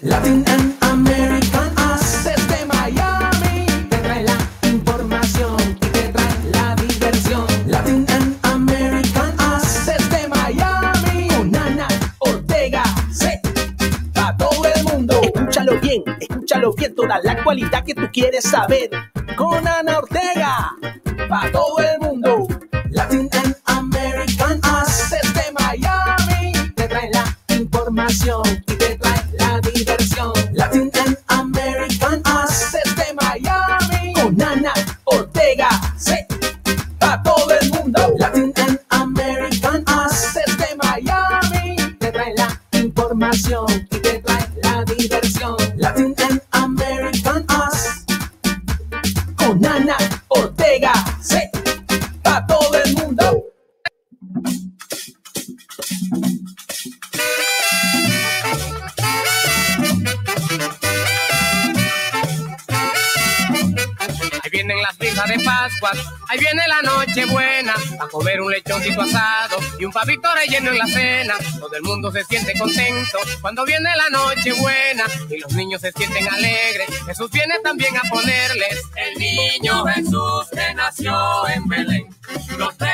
Latin and American Us. Desde Miami te trae la información y te trae la diversión. Latin and American Us. Desde Miami. Con Ana Ortega. Sí. Pa' todo el mundo. Escúchalo bien, escúchalo bien. Toda la actualidad que tú quieres saber. Con Ana Ortega. Pa' todo el mundo. Latin and American Us. Desde Miami te trae la información relleno en la cena. Todo el mundo se siente contento cuando viene la noche buena y los niños se sienten alegres. Jesús viene también a ponerles El niño Jesús que nació en Belén. Los tres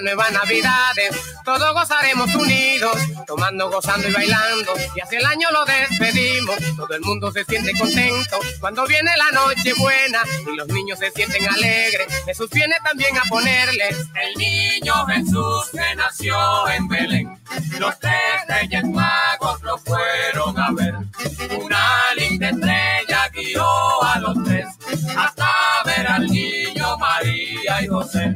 En esta nueva Navidades todos gozaremos unidos, tomando, gozando y bailando. Y hacia el año lo despedimos. Todo el mundo se siente contento cuando viene la noche buena y los niños se sienten alegres. Jesús viene también a ponerles El niño Jesús que nació en Belén. Los tres reyes magos lo fueron a ver. Una linda estrella guió a los tres hasta ver al niño María y José.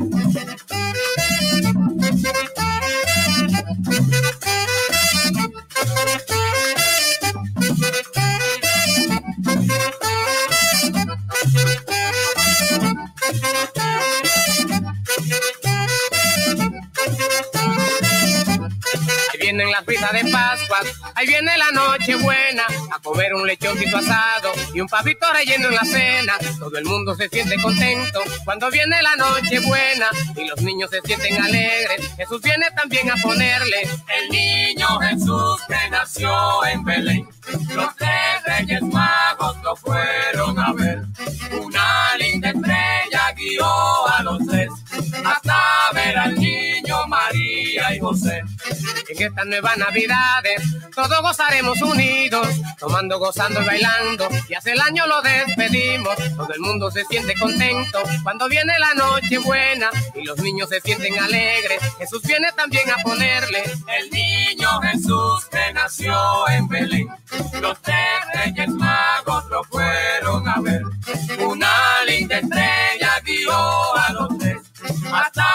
Fiestas de Pascua, ahí viene la noche buena, a comer un lechoncito asado y un pavito relleno en la cena. Todo el mundo se siente contento cuando viene la noche buena y los niños se sienten alegres. Jesús viene también a ponerles El niño Jesús que nació en Belén. Los tres reyes magos lo fueron a ver. Una linda estrella guió a los tres hasta ver al niño María y José. En estas nuevas navidades todos gozaremos unidos, tomando, gozando y bailando. Y hace el año lo despedimos, todo el mundo se siente contento cuando viene la noche buena y los niños se sienten alegres. Jesús viene también a ponerles El niño Jesús que nació en Belén. Los tres reyes magos lo fueron a ver. Una linda estrella guió a los tres hasta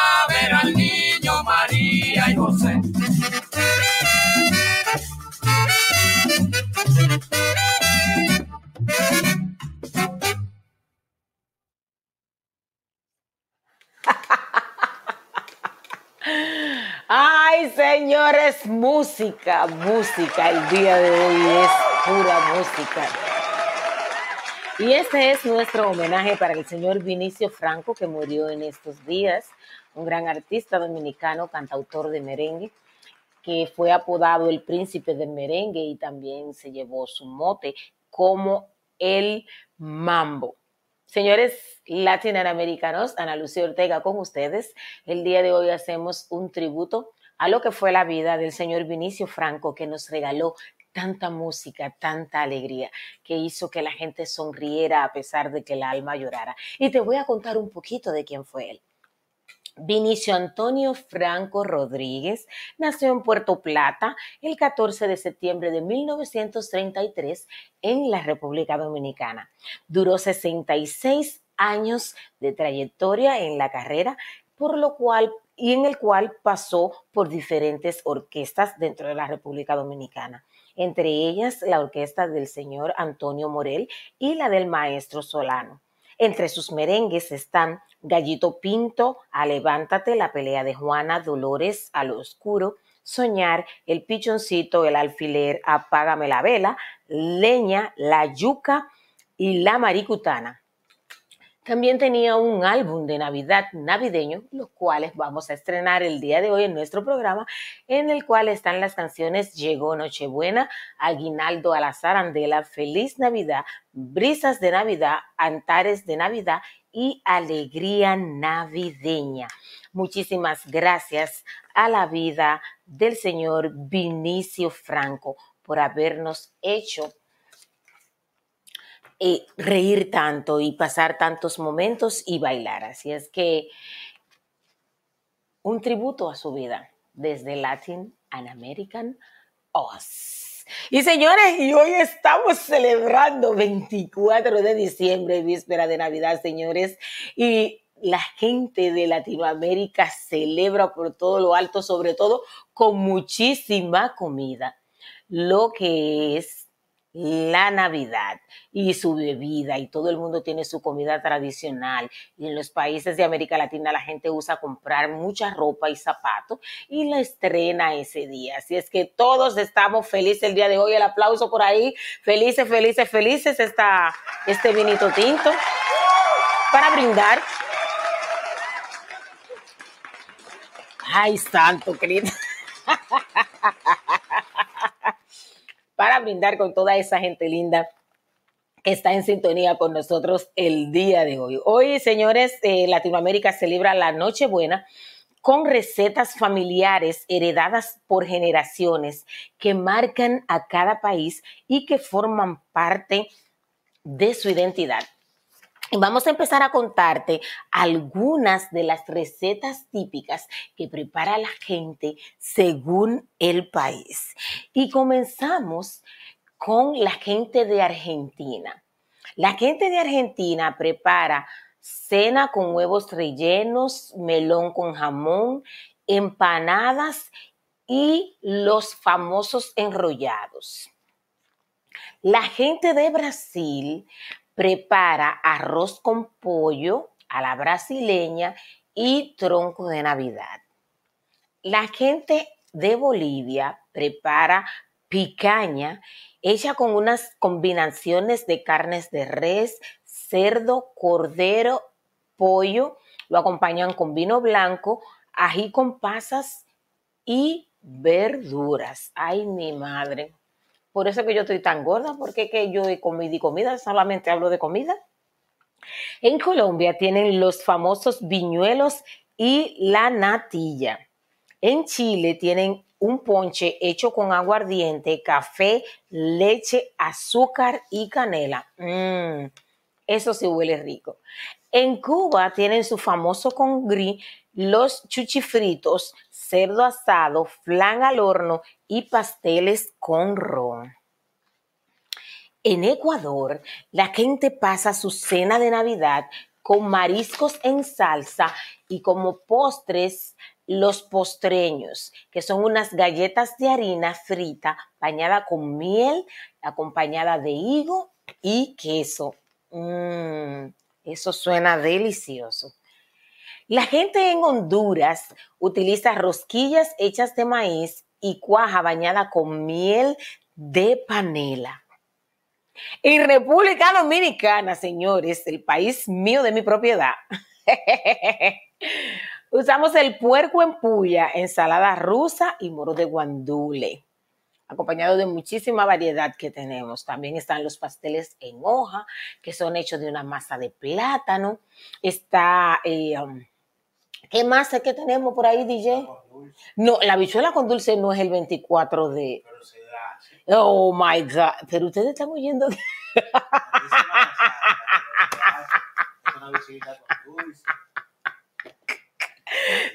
Ay, señores, música, música. El día de hoy es pura música. Y este es nuestro homenaje para el señor Vinicio Franco, que murió en estos días, un gran artista dominicano, cantautor de merengue, que fue apodado el príncipe del merengue y también se llevó su mote como el mambo. Señores latinoamericanos, Ana Lucía Ortega con ustedes. El día de hoy hacemos un tributo a lo que fue la vida del señor Vinicio Franco, que nos regaló tanta música, tanta alegría, que hizo que la gente sonriera a pesar de que el alma llorara. Y te voy a contar un poquito de quién fue él. Vinicio Antonio Franco Rodríguez nació en Puerto Plata el 14 de septiembre de 1933 en la República Dominicana. Duró 66 años de trayectoria en la carrera, por lo cual y en el cual pasó por diferentes orquestas dentro de la República Dominicana, entre ellas la orquesta del señor Antonio Morel y la del maestro Solano. Entre sus merengues están Gallito Pinto, A Levántate, La pelea de Juana, Dolores, A lo oscuro, Soñar, El pichoncito, El alfiler, Apágame la vela, Leña, La yuca y La maricutana. También tenía un álbum de Navidad navideño, los cuales vamos a estrenar el día de hoy en nuestro programa, en el cual están las canciones Llegó Nochebuena, Aguinaldo a la Zarandela, Feliz Navidad, Brisas de Navidad, Antares de Navidad y Alegría Navideña. Muchísimas gracias a la vida del señor Vinicio Franco por habernos hecho eh, reír tanto y pasar tantos momentos y bailar. Así es que un tributo a su vida desde Latin American Oz. Y señores, y hoy estamos celebrando 24 de diciembre, víspera de Navidad, señores, y la gente de Latinoamérica celebra por todo lo alto, sobre todo con muchísima comida, lo que es la Navidad y su bebida y todo el mundo tiene su comida tradicional y en los países de América Latina la gente usa comprar mucha ropa y zapatos y la estrena ese día. Así es que todos estamos felices el día de hoy. El aplauso por ahí. Felices, felices, felices está este vinito tinto para brindar. Ay, santo querido. para brindar con toda esa gente linda que está en sintonía con nosotros el día de hoy. Hoy, señores, eh, Latinoamérica celebra la Nochebuena con recetas familiares heredadas por generaciones que marcan a cada país y que forman parte de su identidad. Vamos a empezar a contarte algunas de las recetas típicas que prepara la gente según el país. Y comenzamos con la gente de Argentina. La gente de Argentina prepara cena con huevos rellenos, melón con jamón, empanadas y los famosos enrollados. La gente de Brasil prepara arroz con pollo a la brasileña y tronco de Navidad. La gente de Bolivia prepara picaña hecha con unas combinaciones de carnes de res, cerdo, cordero, pollo. Lo acompañan con vino blanco, ají con pasas y verduras. Ay, mi madre. Por eso que yo estoy tan gorda, porque que yo he comido y comida, solamente hablo de comida. En Colombia tienen los famosos viñuelos y la natilla. En Chile tienen un ponche hecho con aguardiente, café, leche, azúcar y canela. Mm, eso sí huele rico. En Cuba tienen su famoso congrí, los chuchifritos, cerdo asado, flan al horno y pasteles con ron. En Ecuador, la gente pasa su cena de Navidad con mariscos en salsa y como postres los postreños, que son unas galletas de harina frita bañada con miel, acompañada de higo y queso. Mmm, eso suena delicioso. La gente en Honduras utiliza rosquillas hechas de maíz y cuaja bañada con miel de panela. En República Dominicana, señores, el país mío de mi propiedad, usamos el puerco en puya, ensalada rusa y moro de guandule, acompañado de muchísima variedad que tenemos. También están los pasteles en hoja, que son hechos de una masa de plátano. Está... Eh, um, ¿Qué más es que tenemos por ahí, DJ? No, la bichuela con dulce no es el 24 de... Oh my God. Pero ustedes están oyendo.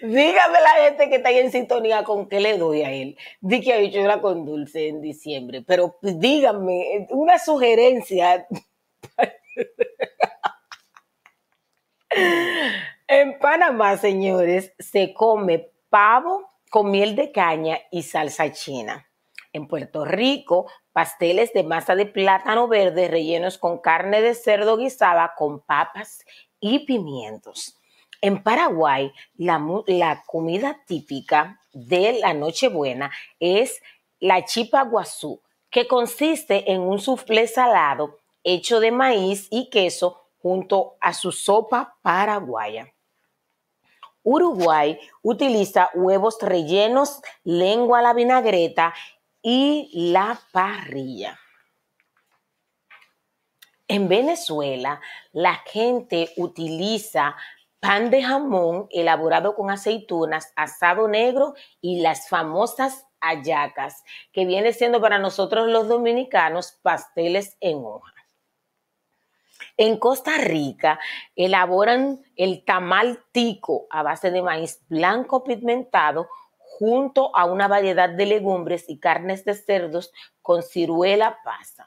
Dígame la gente que está ahí en sintonía con qué le doy a él. Di que bichuela con dulce en diciembre. Pero díganme, una sugerencia. En Panamá, señores, se come pavo con miel de caña y salsa china. En Puerto Rico, pasteles de masa de plátano verde rellenos con carne de cerdo guisada con papas y pimientos. En Paraguay, la, comida típica de la Nochebuena es la chipa guazú, que consiste en un soufflé salado hecho de maíz y queso junto a su sopa paraguaya. Uruguay utiliza huevos rellenos, lengua a la vinagreta y la parrilla. En Venezuela, la gente utiliza pan de jamón elaborado con aceitunas, asado negro y las famosas hallacas, que viene siendo para nosotros los dominicanos pasteles en hoja. En Costa Rica elaboran el tamal tico a base de maíz blanco pigmentado junto a una variedad de legumbres y carnes de cerdos con ciruela pasa.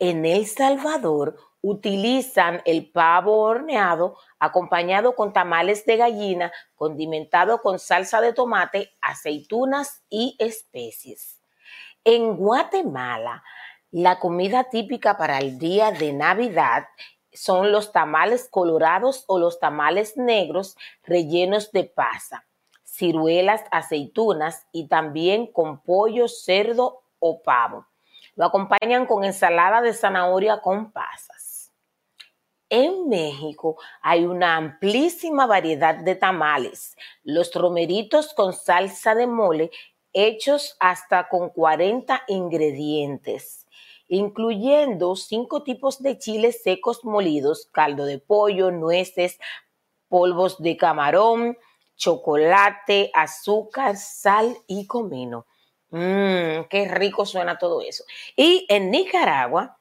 En El Salvador utilizan el pavo horneado acompañado con tamales de gallina, condimentado con salsa de tomate, aceitunas y especies. En Guatemala, la comida típica para el día de Navidad son los tamales colorados o los tamales negros rellenos de pasa, ciruelas, aceitunas y también con pollo, cerdo o pavo. Lo acompañan con ensalada de zanahoria con pasas. En México hay una amplísima variedad de tamales. Los romeritos con salsa de mole hechos hasta con 40 ingredientes, incluyendo cinco tipos de chiles secos molidos, caldo de pollo, nueces, polvos de camarón, chocolate, azúcar, sal y comino. Mmm, qué rico suena todo eso. Y en Nicaragua,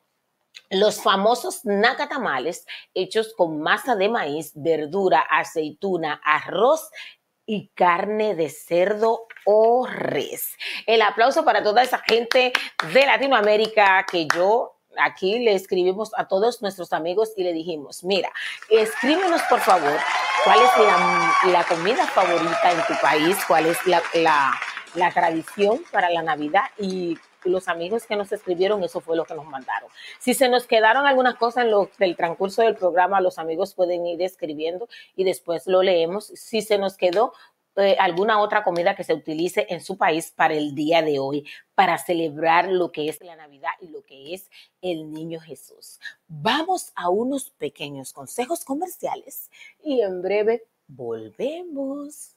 los famosos nacatamales hechos con masa de maíz, verdura, aceituna, arroz y carne de cerdo o res. El aplauso para toda esa gente de Latinoamérica que yo aquí le escribimos a todos nuestros amigos y le dijimos, mira, escríbenos por favor cuál es la, comida favorita en tu país, cuál es la la tradición para la Navidad y los amigos que nos escribieron, eso fue lo que nos mandaron. Si se nos quedaron algunas cosas en lo, del transcurso del programa, los amigos pueden ir escribiendo y después lo leemos. Si se nos quedó eh, alguna otra comida que se utilice en su país para el día de hoy, para celebrar lo que es la Navidad y lo que es el Niño Jesús. Vamos a unos pequeños consejos comerciales y en breve volvemos.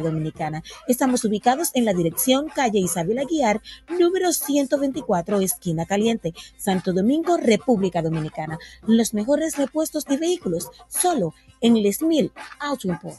Dominicana. Estamos ubicados en la dirección calle Isabel Aguiar, número 124, esquina caliente, Santo Domingo, República Dominicana. Los mejores repuestos de vehículos, solo en Les Mil Auto Import.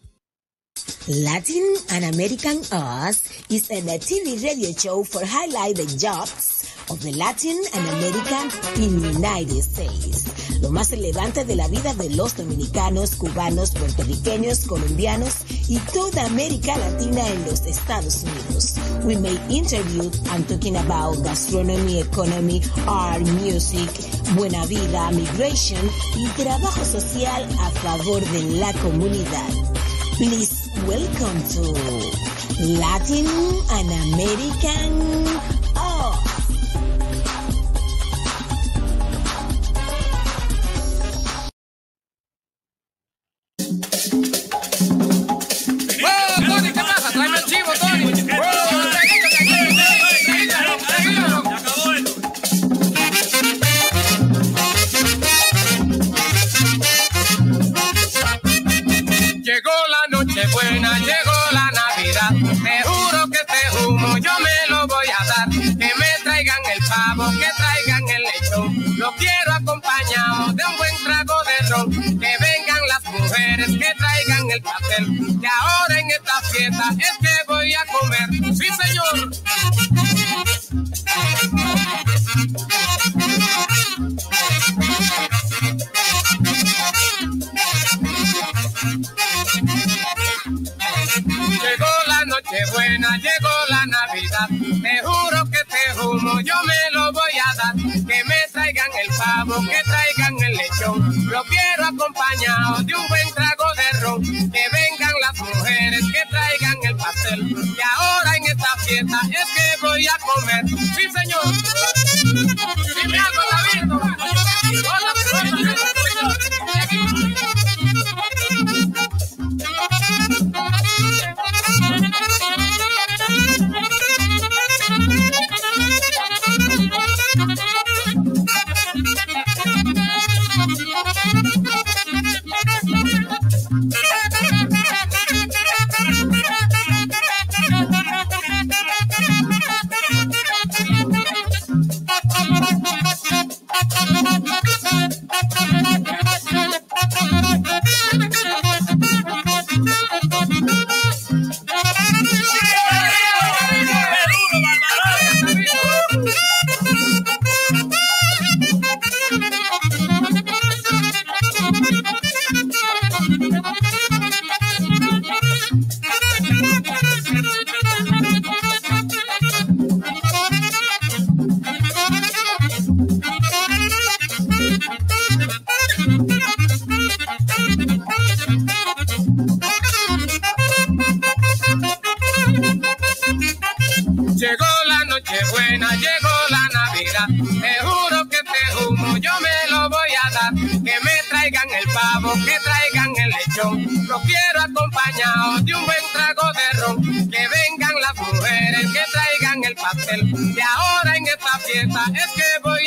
Latin and American Us is a TV radio show for highlight the jobs of the Latin and American in United States. Lo más relevante de la vida de los dominicanos, cubanos, puertorriqueños, colombianos y toda América Latina en los Estados Unidos. We make interviews and talking about gastronomy, economy, art, music, buena vida, migration y trabajo social a favor de la comunidad. Please welcome to Latin and American Lo quiero acompañado de un buen trago de ron. Que vengan las mujeres, que traigan el pastel. Y ahora en esta fiesta es que voy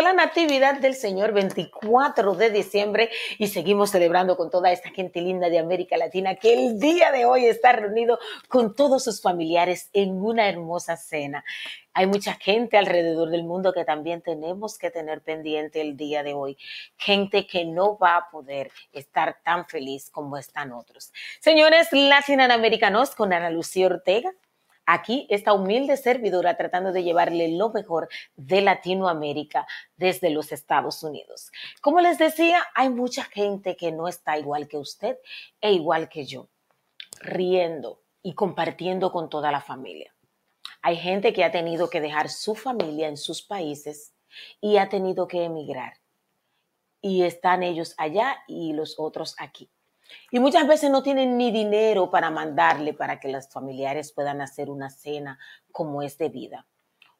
la Natividad del Señor 24 de diciembre y seguimos celebrando con toda esta gente linda de América Latina que el día de hoy está reunido con todos sus familiares en una hermosa cena. Hay mucha gente alrededor del mundo que también tenemos que tener pendiente el día de hoy. Gente que no va a poder estar tan feliz como están otros. Señores latinoamericanos con Ana Lucía Ortega, Aquí esta humilde servidora tratando de llevarle lo mejor de Latinoamérica desde los Estados Unidos. Como les decía, hay mucha gente que no está igual que usted e igual que yo, riendo y compartiendo con toda la familia. Hay gente que ha tenido que dejar su familia en sus países y ha tenido que emigrar. Y están ellos allá y los otros aquí. Y muchas veces no tienen ni dinero para mandarle para que los familiares puedan hacer una cena como es debida.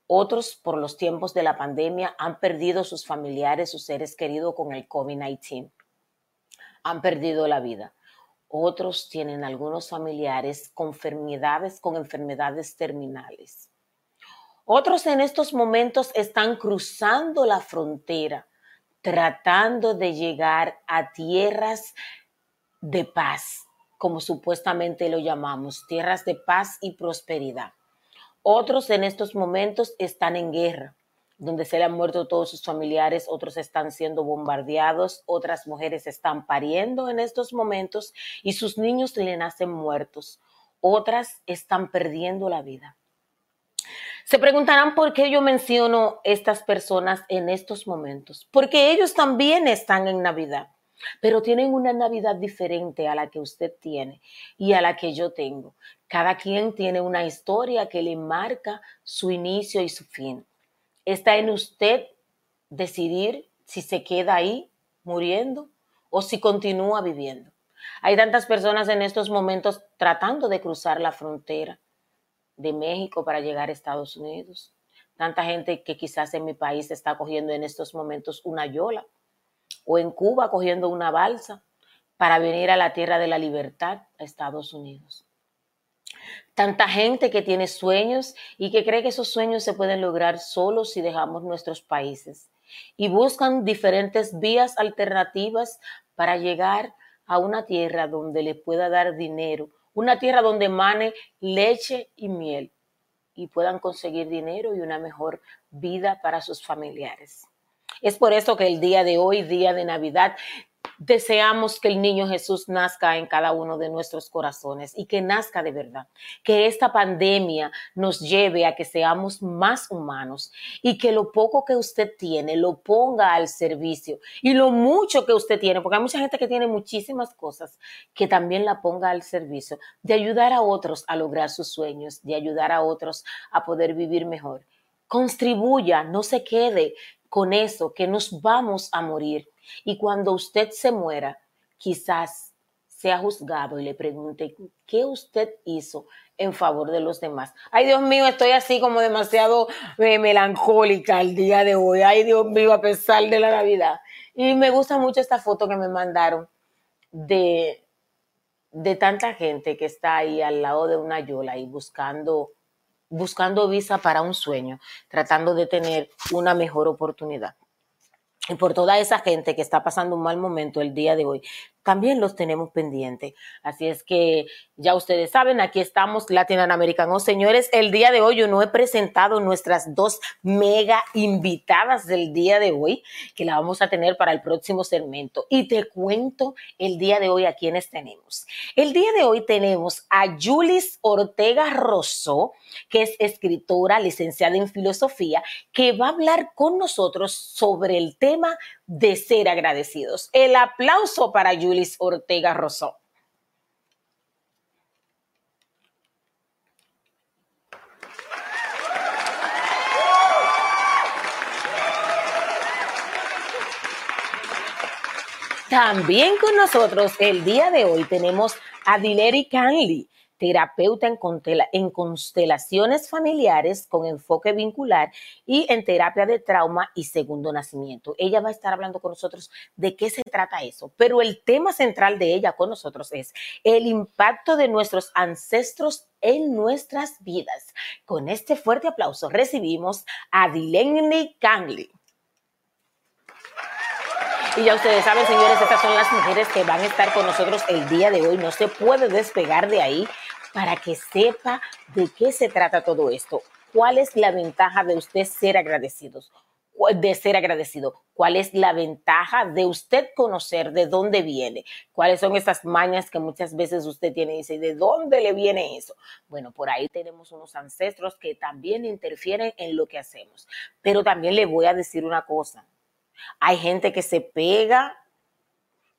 Otros, por los tiempos de la pandemia, han perdido sus familiares, sus seres queridos con el COVID-19. Han perdido la vida. Otros tienen algunos familiares con enfermedades, con enfermedades terminales. Otros en estos momentos están cruzando la frontera, tratando de llegar a tierras de paz, como supuestamente lo llamamos, tierras de paz y prosperidad. Otros en estos momentos están en guerra, donde se le han muerto todos sus familiares, otros están siendo bombardeados, otras mujeres están pariendo en estos momentos y sus niños le nacen muertos, otras están perdiendo la vida. Se preguntarán por qué yo menciono estas personas en estos momentos, porque ellos también están en Navidad pero tienen una Navidad diferente a la que usted tiene y a la que yo tengo. Cada quien tiene una historia que le marca su inicio y su fin. Está en usted decidir si se queda ahí muriendo o si continúa viviendo. Hay tantas personas en estos momentos tratando de cruzar la frontera de México para llegar a Estados Unidos. Tanta gente que quizás en mi país está cogiendo en estos momentos una yola o en Cuba cogiendo una balsa para venir a la tierra de la libertad, a Estados Unidos. Tanta gente que tiene sueños y que cree que esos sueños se pueden lograr solo si dejamos nuestros países. Y buscan diferentes vías alternativas para llegar a una tierra donde le pueda dar dinero, una tierra donde mane leche y miel y puedan conseguir dinero y una mejor vida para sus familiares. Es por eso que el día de hoy, día de Navidad, deseamos que el niño Jesús nazca en cada uno de nuestros corazones y que nazca de verdad. Que esta pandemia nos lleve a que seamos más humanos y que lo poco que usted tiene lo ponga al servicio y lo mucho que usted tiene, porque hay mucha gente que tiene muchísimas cosas, que también la ponga al servicio de ayudar a otros a lograr sus sueños, de ayudar a otros a poder vivir mejor. Contribuya, no se quede con eso, que nos vamos a morir y cuando usted se muera, quizás sea juzgado y le pregunte, ¿qué usted hizo en favor de los demás? Ay, Dios mío, estoy así como demasiado eh, melancólica el día de hoy. Ay, Dios mío, a pesar de la Navidad. Y me gusta mucho esta foto que me mandaron de, de tanta gente que está ahí al lado de una yola y buscando, buscando visa para un sueño, tratando de tener una mejor oportunidad. Y por toda esa gente que está pasando un mal momento el día de hoy, también los tenemos pendientes. Así es que ya ustedes saben, aquí estamos latinoamericanos. Señores, el día de hoy yo no he presentado nuestras dos mega invitadas del día de hoy, que la vamos a tener para el próximo segmento. Y te cuento el día de hoy a quienes tenemos. El día de hoy tenemos a Julis Ortega Rosso, que es escritora, licenciada en filosofía, que va a hablar con nosotros sobre el tema de ser agradecidos. El aplauso para Julis Ortega Rosó. También con nosotros el día de hoy tenemos a Dileri Canley terapeuta en, constelaciones familiares con enfoque vincular y en terapia de trauma y segundo nacimiento. Ella va a estar hablando con nosotros de qué se trata eso, pero el tema central de ella con nosotros es el impacto de nuestros ancestros en nuestras vidas. Con este fuerte aplauso recibimos a Dileni Kangley. Y ya ustedes saben, señores, estas son las mujeres que van a estar con nosotros el día de hoy. No se puede despegar de ahí para que sepa de qué se trata todo esto. ¿Cuál es la ventaja de usted ser agradecidos? de ser agradecido. ¿Cuál es la ventaja de usted conocer de dónde viene? ¿Cuáles son esas mañas que muchas veces usted tiene y dice, ¿de dónde le viene eso? Bueno, por ahí tenemos unos ancestros que también interfieren en lo que hacemos. Pero también le voy a decir una cosa. Hay gente que se pega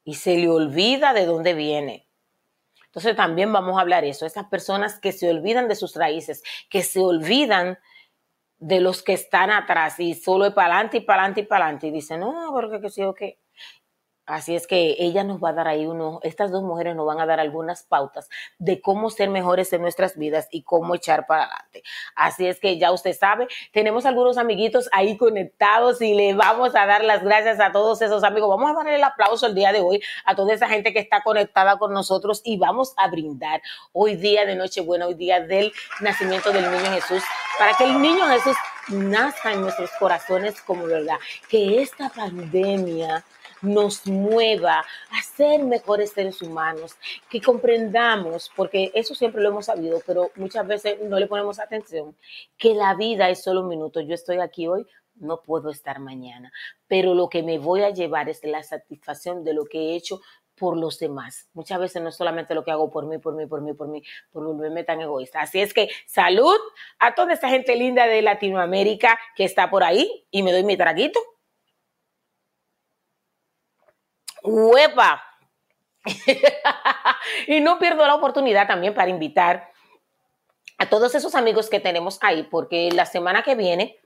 y se le olvida de dónde viene. Entonces también vamos a hablar eso, esas personas que se olvidan de sus raíces, que se olvidan de los que están atrás y solo es para adelante y para adelante y para adelante y dicen, no, porque que sí o qué. Así es que ella nos va a dar ahí uno, estas dos mujeres nos van a dar algunas pautas de cómo ser mejores en nuestras vidas y cómo echar para adelante. Así es que ya usted sabe, tenemos algunos amiguitos ahí conectados y le vamos a dar las gracias a todos esos amigos. Vamos a darle el aplauso el día de hoy a toda esa gente que está conectada con nosotros y vamos a brindar hoy día de Nochebuena, hoy día del nacimiento del niño Jesús, para que el niño Jesús nazca en nuestros corazones como verdad. Que esta pandemia nos mueva a ser mejores seres humanos, que comprendamos, porque eso siempre lo hemos sabido, pero muchas veces no le ponemos atención, que la vida es solo un minuto. Yo estoy aquí hoy, no puedo estar mañana, pero lo que me voy a llevar es la satisfacción de lo que he hecho por los demás. Muchas veces no es solamente lo que hago por mí, por mí, por mí, por mí, por volverme tan egoísta. Así es que salud a toda esta gente linda de Latinoamérica que está por ahí y me doy mi traguito. ¡Huepa! y no pierdo la oportunidad también para invitar a todos esos amigos que tenemos ahí, porque la semana que viene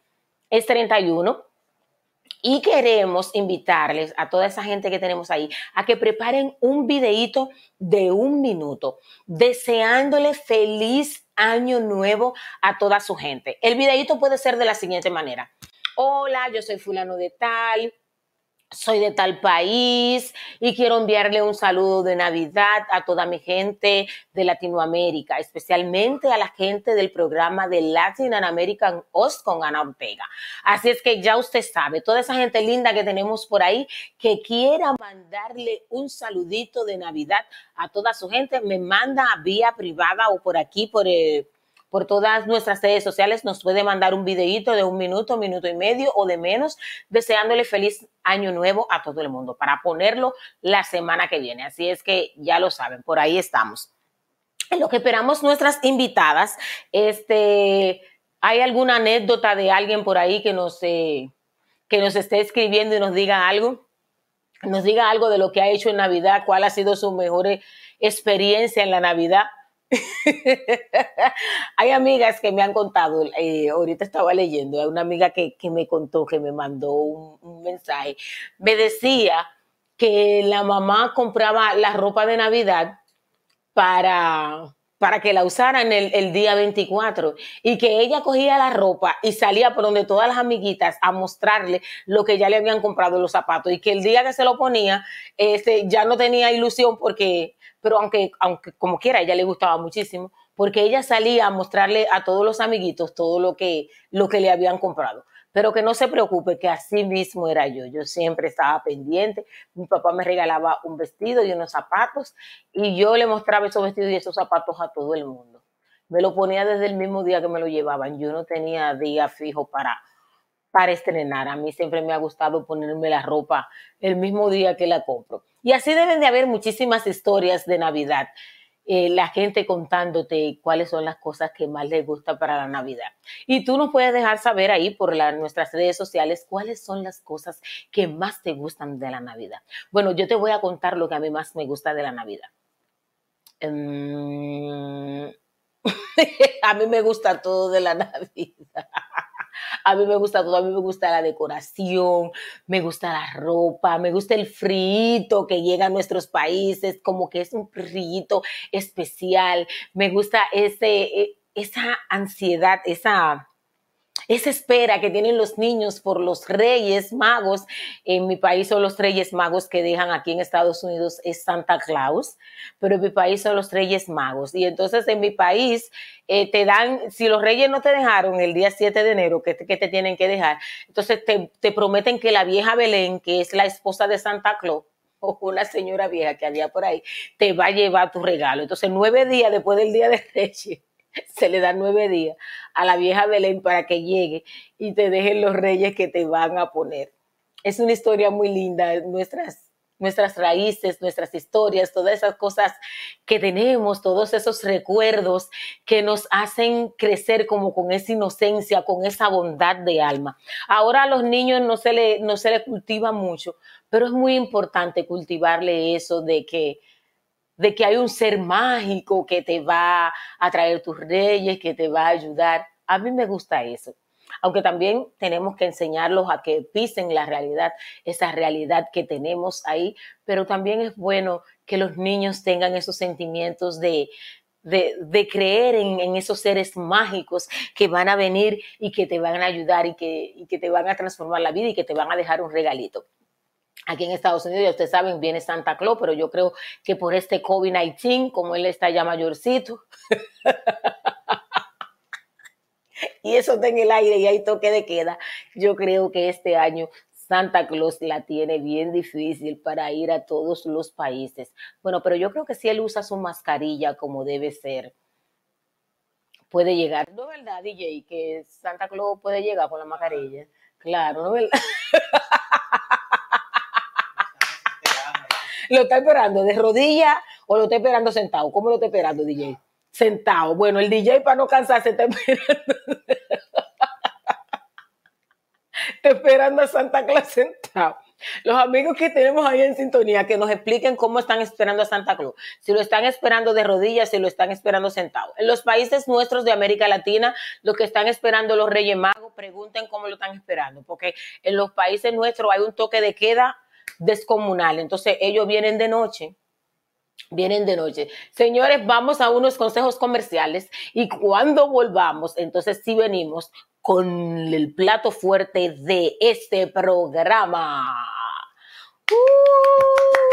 es 31 y queremos invitarles a toda esa gente que tenemos ahí a que preparen un videíto de un minuto, deseándole feliz año nuevo a toda su gente. El videíto puede ser de la siguiente manera. Hola, yo soy fulano de tal soy de tal país y quiero enviarle un saludo de Navidad a toda mi gente de Latinoamérica, especialmente a la gente del programa de Latin American Host con Ana Ortega. Así es que ya usted sabe, toda esa gente linda que tenemos por ahí que quiera mandarle un saludito de Navidad a toda su gente, me manda vía privada o por aquí, por el por todas nuestras redes sociales. Nos puede mandar un videíto de un minuto, minuto y medio o de menos, deseándole feliz año nuevo a todo el mundo para ponerlo la semana que viene. Así es que ya lo saben, por ahí estamos. En lo que esperamos nuestras invitadas, este, ¿hay alguna anécdota de alguien por ahí que nos, eh, que nos esté escribiendo y nos diga algo? Nos diga algo de lo que ha hecho en Navidad, cuál ha sido su mejor experiencia en la Navidad. Hay amigas que me han contado, eh, ahorita estaba leyendo, hay una amiga que, me contó, que me mandó un, mensaje, me decía que la mamá compraba la ropa de Navidad para, para que la usaran el, el día 24 y que ella cogía la ropa y salía por donde todas las amiguitas a mostrarle lo que ya le habían comprado los zapatos y que el día que se lo ponía, este, ya no tenía ilusión porque pero aunque, aunque como quiera, ella le gustaba muchísimo, porque ella salía a mostrarle a todos los amiguitos todo lo que, lo que le habían comprado. Pero que no se preocupe, que así mismo era yo. Yo siempre estaba pendiente. Mi papá me regalaba un vestido y unos zapatos y yo le mostraba esos vestidos y esos zapatos a todo el mundo. Me lo ponía desde el mismo día que me lo llevaban. Yo no tenía día fijo para, para estrenar. A mí siempre me ha gustado ponerme la ropa el mismo día que la compro. Y así deben de haber muchísimas historias de Navidad. Eh, la gente contándote cuáles son las cosas que más les gusta para la Navidad. Y tú nos puedes dejar saber ahí por la, nuestras redes sociales cuáles son las cosas que más te gustan de la Navidad. Bueno, yo te voy a contar lo que a mí más me gusta de la Navidad. Um, a mí me gusta todo de la Navidad. A mí me gusta todo, a mí me gusta la decoración, me gusta la ropa, me gusta el frío que llega a nuestros países, como que es un frío especial. Me gusta ese, e, esa ansiedad, esa esa espera que tienen los niños por los reyes magos, en mi país son los reyes magos que dejan aquí en Estados Unidos es Santa Claus, pero en mi país son los reyes magos. Y entonces en mi país eh, te dan, si los reyes no te dejaron el día 7 de enero, que te, que te tienen que dejar, entonces te, te prometen que la vieja Belén, que es la esposa de Santa Claus, o una señora vieja que había por ahí, te va a llevar tu regalo. Entonces, nueve días después del día de Reyes, se le da nueve días a la vieja Belén para que llegue y te dejen los reyes que te van a poner. Es una historia muy linda, nuestras, nuestras raíces, nuestras historias, todas esas cosas que tenemos, todos esos recuerdos que nos hacen crecer como con esa inocencia, con esa bondad de alma. Ahora a los niños no se le, no se le cultiva mucho, pero es muy importante cultivarle eso de que de que hay un ser mágico que te va a traer tus reyes, que te va a ayudar. A mí me gusta eso. Aunque también tenemos que enseñarlos a que pisen la realidad, esa realidad que tenemos ahí, pero también es bueno que los niños tengan esos sentimientos de, de, creer en, en, esos seres mágicos que van a venir y que te van a ayudar y que, y que te van a transformar la vida y que te van a dejar un regalito. Aquí en Estados Unidos, ya ustedes saben, viene Santa Claus, pero yo creo que por este COVID-19, como él está ya mayorcito, y eso está en el aire y hay toque de queda, yo creo que este año Santa Claus la tiene bien difícil para ir a todos los países. Bueno, pero yo creo que si él usa su mascarilla como debe ser, puede llegar. ¿No es verdad, DJ, que Santa Claus puede llegar con la mascarilla? Claro, ¿no es verdad? lo está esperando de rodillas o lo está esperando sentado. ¿Cómo lo está esperando, DJ? Sentado. Bueno, el DJ para no cansarse está esperando. está esperando a Santa Claus sentado. Los amigos que tenemos ahí en sintonía, que nos expliquen cómo están esperando a Santa Claus. Si lo están esperando de rodillas, si lo están esperando sentado. En los países nuestros de América Latina, los que están esperando los Reyes Magos, pregunten cómo lo están esperando, porque en los países nuestros hay un toque de queda descomunal. Entonces ellos vienen de noche. Vienen de noche. Señores, vamos a unos consejos comerciales y cuando volvamos, entonces sí venimos con el plato fuerte de este programa. Les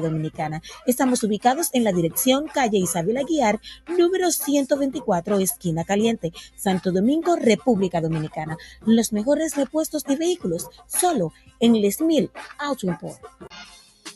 Dominicana. Estamos ubicados en la dirección calle Isabel Aguiar, número 124, esquina caliente, Santo Domingo, República Dominicana. Los mejores repuestos de vehículos, solo en Les Mil Auto Import.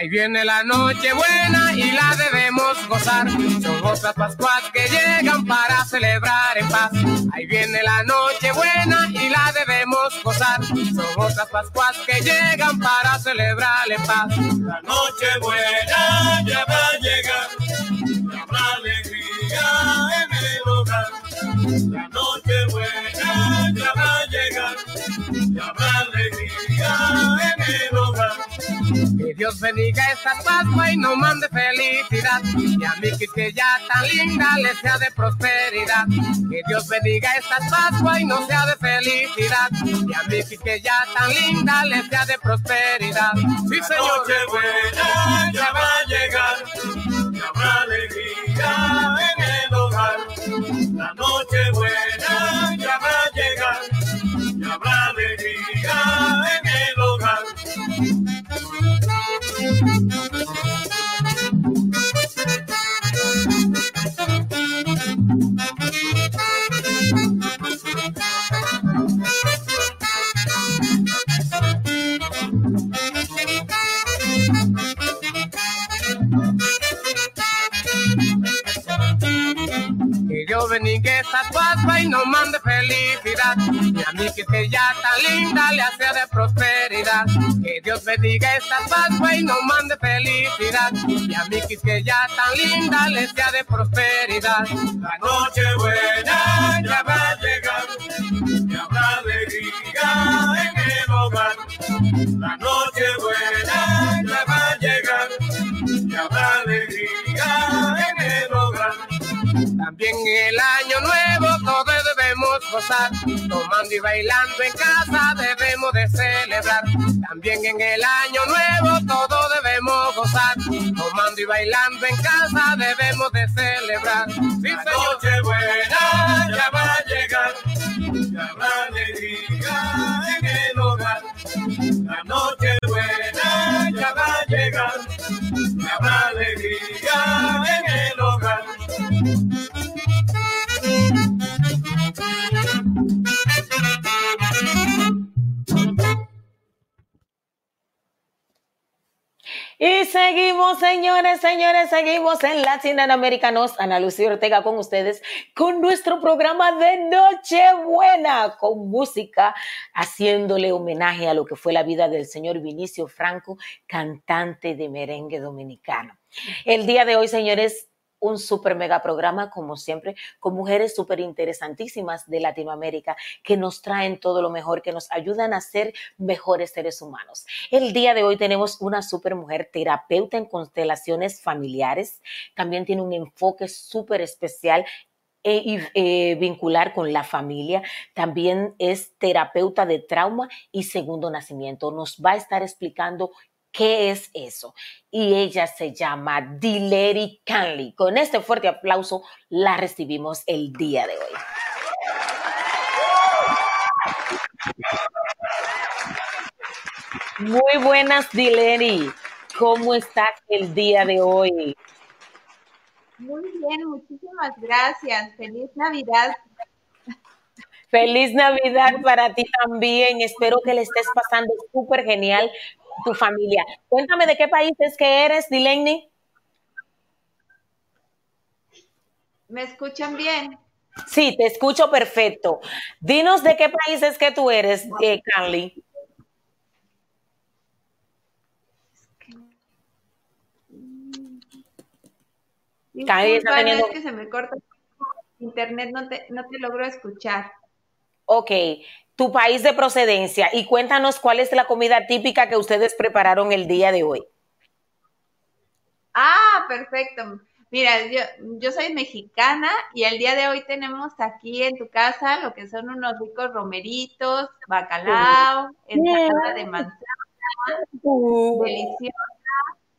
Ahí viene la noche buena y la debemos gozar. Son otras Pascuas que llegan para celebrar en paz. Ahí viene la noche buena y la debemos gozar. Son otras Pascuas que llegan para celebrar en paz. La noche buena ya va a llegar, habrá alegría en el hogar. La noche buena ya va a llegar, ya habrá alegría en el hogar. Que Dios bendiga esta Pascua y nos mande felicidad. Y a mí que ya tan linda le sea de prosperidad. Que Dios bendiga esta Pascua y no sea de felicidad. Y a mí que ya tan linda le sea de prosperidad. Sí, La señor. noche buena ya va a llegar, ya habrá alegría en el hogar. La noche buena ya va a llegar, ya habrá alegría en el hogar. Thank you. Que Dios bendiga esta Pascua y nos mande felicidad. Y a mí que, que ya tan linda le hace de prosperidad. Que Dios bendiga esta Pascua y nos mande felicidad. Y a mí que, que ya tan linda le sea de prosperidad. La noche buena ya va a llegar, ya habrá alegría en el hogar. La noche buena ya va a llegar, ya habrá alegría. También en el año nuevo todos debemos gozar, tomando y bailando en casa debemos de celebrar. También en el año nuevo todos debemos gozar, tomando y bailando en casa debemos de celebrar. Sí, La noche buena ya va a llegar, ya habrá alegría en el hogar. La noche señores, señores, seguimos en Latinoamericanos. Ana Lucía Ortega con ustedes con nuestro programa de Nochebuena, con música, haciéndole homenaje a lo que fue la vida del señor Vinicio Franco, cantante de merengue dominicano. El día de hoy, señores, un super mega programa, como siempre, con mujeres súper interesantísimas de Latinoamérica que nos traen todo lo mejor, que nos ayudan a ser mejores seres humanos. El día de hoy tenemos una super mujer terapeuta en constelaciones familiares. También tiene un enfoque súper especial e, y, eh, vincular con la familia. También es terapeuta de trauma y segundo nacimiento. Nos va a estar explicando qué es eso. Y ella se llama Dileri Canley. Con este fuerte aplauso la recibimos el día de hoy. Muy buenas, Dileni. ¿Cómo estás el día de hoy? Muy bien, muchísimas gracias. Feliz Navidad. Feliz Navidad para ti también. Espero que le estés pasando súper genial tu familia. Cuéntame de qué país es que eres, Dileni. ¿Me escuchan bien? Sí, te escucho perfecto. Dinos de qué país es que tú eres, eh. Canly está teniendo... Que se me corta internet, no te, no te logro escuchar. Ok, tu país de procedencia y cuéntanos cuál es la comida típica que ustedes prepararon el día de hoy. Ah, perfecto. Mira, yo, yo soy mexicana y el día de hoy tenemos aquí en tu casa lo que son unos ricos romeritos, bacalao, ensalada de manzana, deliciosa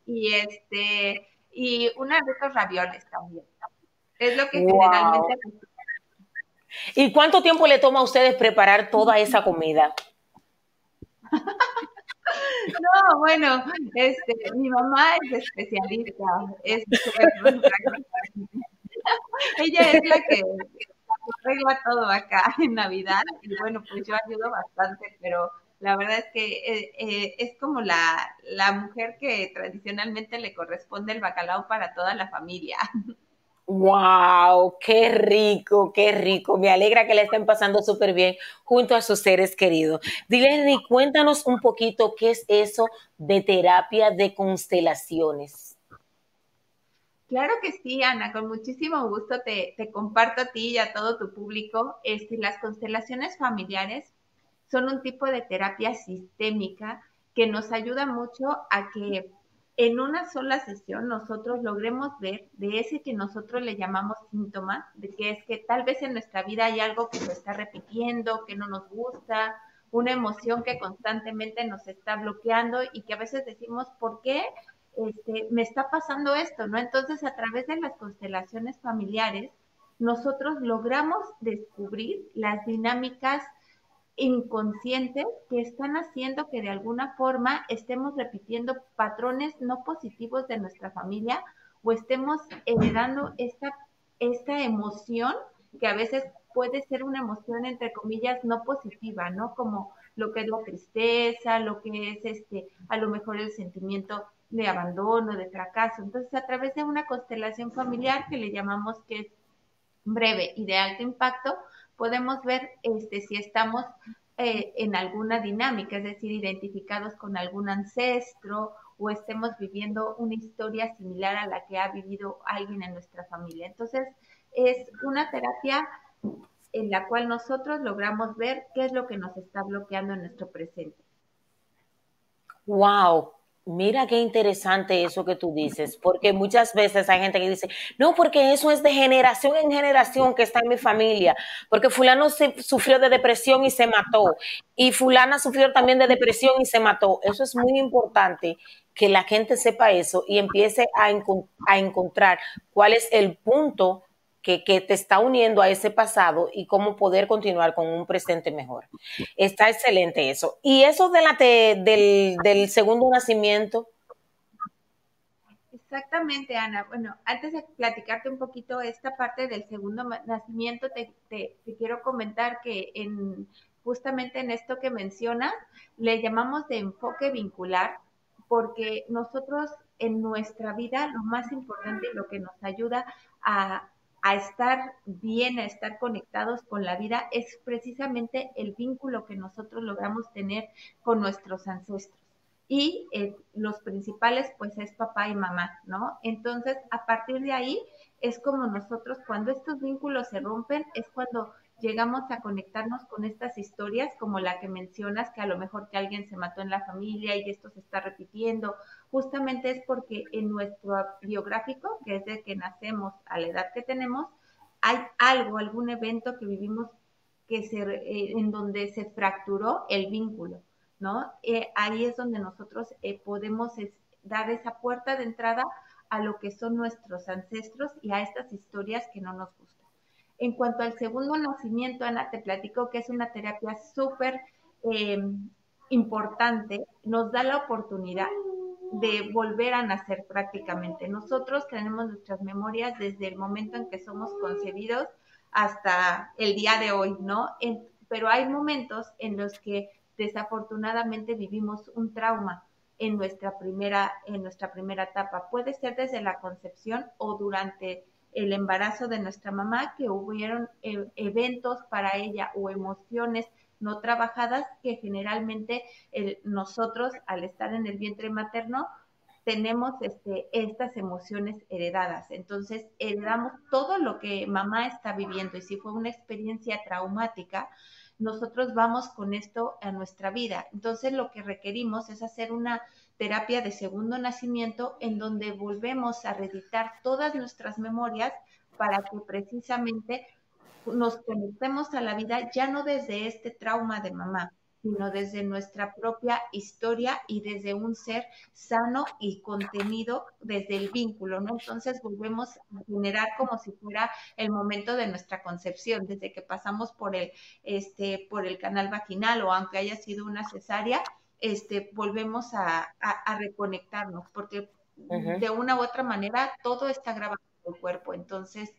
y este y unos ricos ravioles también. Es lo que generalmente ¿Y cuánto tiempo le toma a ustedes preparar toda esa comida? No, bueno, este, mi mamá es especialista, es Ella es la que arregla todo acá en Navidad y bueno, pues yo ayudo bastante, pero la verdad es que eh, eh, es como la, la mujer que tradicionalmente le corresponde el bacalao para toda la familia. ¡Wow! ¡Qué rico, qué rico! Me alegra que le estén pasando súper bien junto a sus seres queridos. Dile, cuéntanos un poquito qué es eso de terapia de constelaciones. Claro que sí, Ana, con muchísimo gusto te, comparto a ti y a todo tu público. Este, las constelaciones familiares son un tipo de terapia sistémica que nos ayuda mucho a que en una sola sesión nosotros logremos ver de ese que nosotros le llamamos síntoma, de que es que tal vez en nuestra vida hay algo que se está repitiendo, que no nos gusta, una emoción que constantemente nos está bloqueando y que a veces decimos, ¿por qué este, me está pasando esto? ¿no? Entonces, a través de las constelaciones familiares, nosotros logramos descubrir las dinámicas inconscientes que están haciendo que de alguna forma estemos repitiendo patrones no positivos de nuestra familia o estemos heredando esta, esta emoción que a veces puede ser una emoción entre comillas no positiva, ¿no? Como lo que es la tristeza, lo que es este, a lo mejor el sentimiento de abandono, de fracaso. Entonces, a través de una constelación familiar que le llamamos que es breve y de alto impacto, podemos ver este, si estamos eh, en alguna dinámica, es decir, identificados con algún ancestro o estemos viviendo una historia similar a la que ha vivido alguien en nuestra familia. Entonces, es una terapia en la cual nosotros logramos ver qué es lo que nos está bloqueando en nuestro presente. Wow, Mira qué interesante eso que tú dices, porque muchas veces hay gente que dice, no, porque eso es de generación en generación que está en mi familia, porque fulano sufrió de depresión y se mató, y fulana sufrió también de depresión y se mató. Eso es muy importante que la gente sepa eso y empiece a, a encontrar cuál es el punto que, te está uniendo a ese pasado y cómo poder continuar con un presente mejor. Está excelente eso. Y eso de la del, del segundo nacimiento. Exactamente, Ana. Bueno, antes de platicarte un poquito esta parte del segundo nacimiento, te, te, quiero comentar que en justamente en esto que mencionas, le llamamos de enfoque vincular, porque nosotros en nuestra vida lo más importante y lo que nos ayuda a a estar bien, a estar conectados con la vida, es precisamente el vínculo que nosotros logramos tener con nuestros ancestros. Y eh, los principales, pues, es papá y mamá, ¿no? Entonces, a partir de ahí, es como nosotros, cuando estos vínculos se rompen, es cuando llegamos a conectarnos con estas historias como la que mencionas, que a lo mejor que alguien se mató en la familia y esto se está repitiendo, justamente es porque en nuestro biográfico, que es de que nacemos a la edad que tenemos, hay algo, algún evento que vivimos que se, eh, en donde se fracturó el vínculo, ¿no? Eh, ahí es donde nosotros eh, podemos dar esa puerta de entrada a lo que son nuestros ancestros y a estas historias que no nos gustan. En cuanto al segundo nacimiento, Ana, te platico que es una terapia súper, eh, importante, nos da la oportunidad de volver a nacer prácticamente. Nosotros tenemos nuestras memorias desde el momento en que somos concebidos hasta el día de hoy, ¿no? pero hay momentos en los que desafortunadamente vivimos un trauma en nuestra primera en nuestra primera etapa. Puede ser desde la concepción o durante el embarazo de nuestra mamá que hubieron eh, eventos para ella o emociones no trabajadas que generalmente nosotros al estar en el vientre materno tenemos este, estas emociones heredadas. Entonces, heredamos todo lo que mamá está viviendo y si fue una experiencia traumática, nosotros vamos con esto a nuestra vida. Entonces, lo que requerimos es hacer una terapia de segundo nacimiento en donde volvemos a reeditar todas nuestras memorias para que precisamente nos conectemos a la vida ya no desde este trauma de mamá, sino desde nuestra propia historia y desde un ser sano y contenido desde el vínculo, ¿no? Entonces volvemos a generar como si fuera el momento de nuestra concepción, desde que pasamos por el, este, por el canal vaginal o aunque haya sido una cesárea, este, volvemos a, a, reconectarnos, porque de una u otra manera todo está grabado en el cuerpo. Entonces,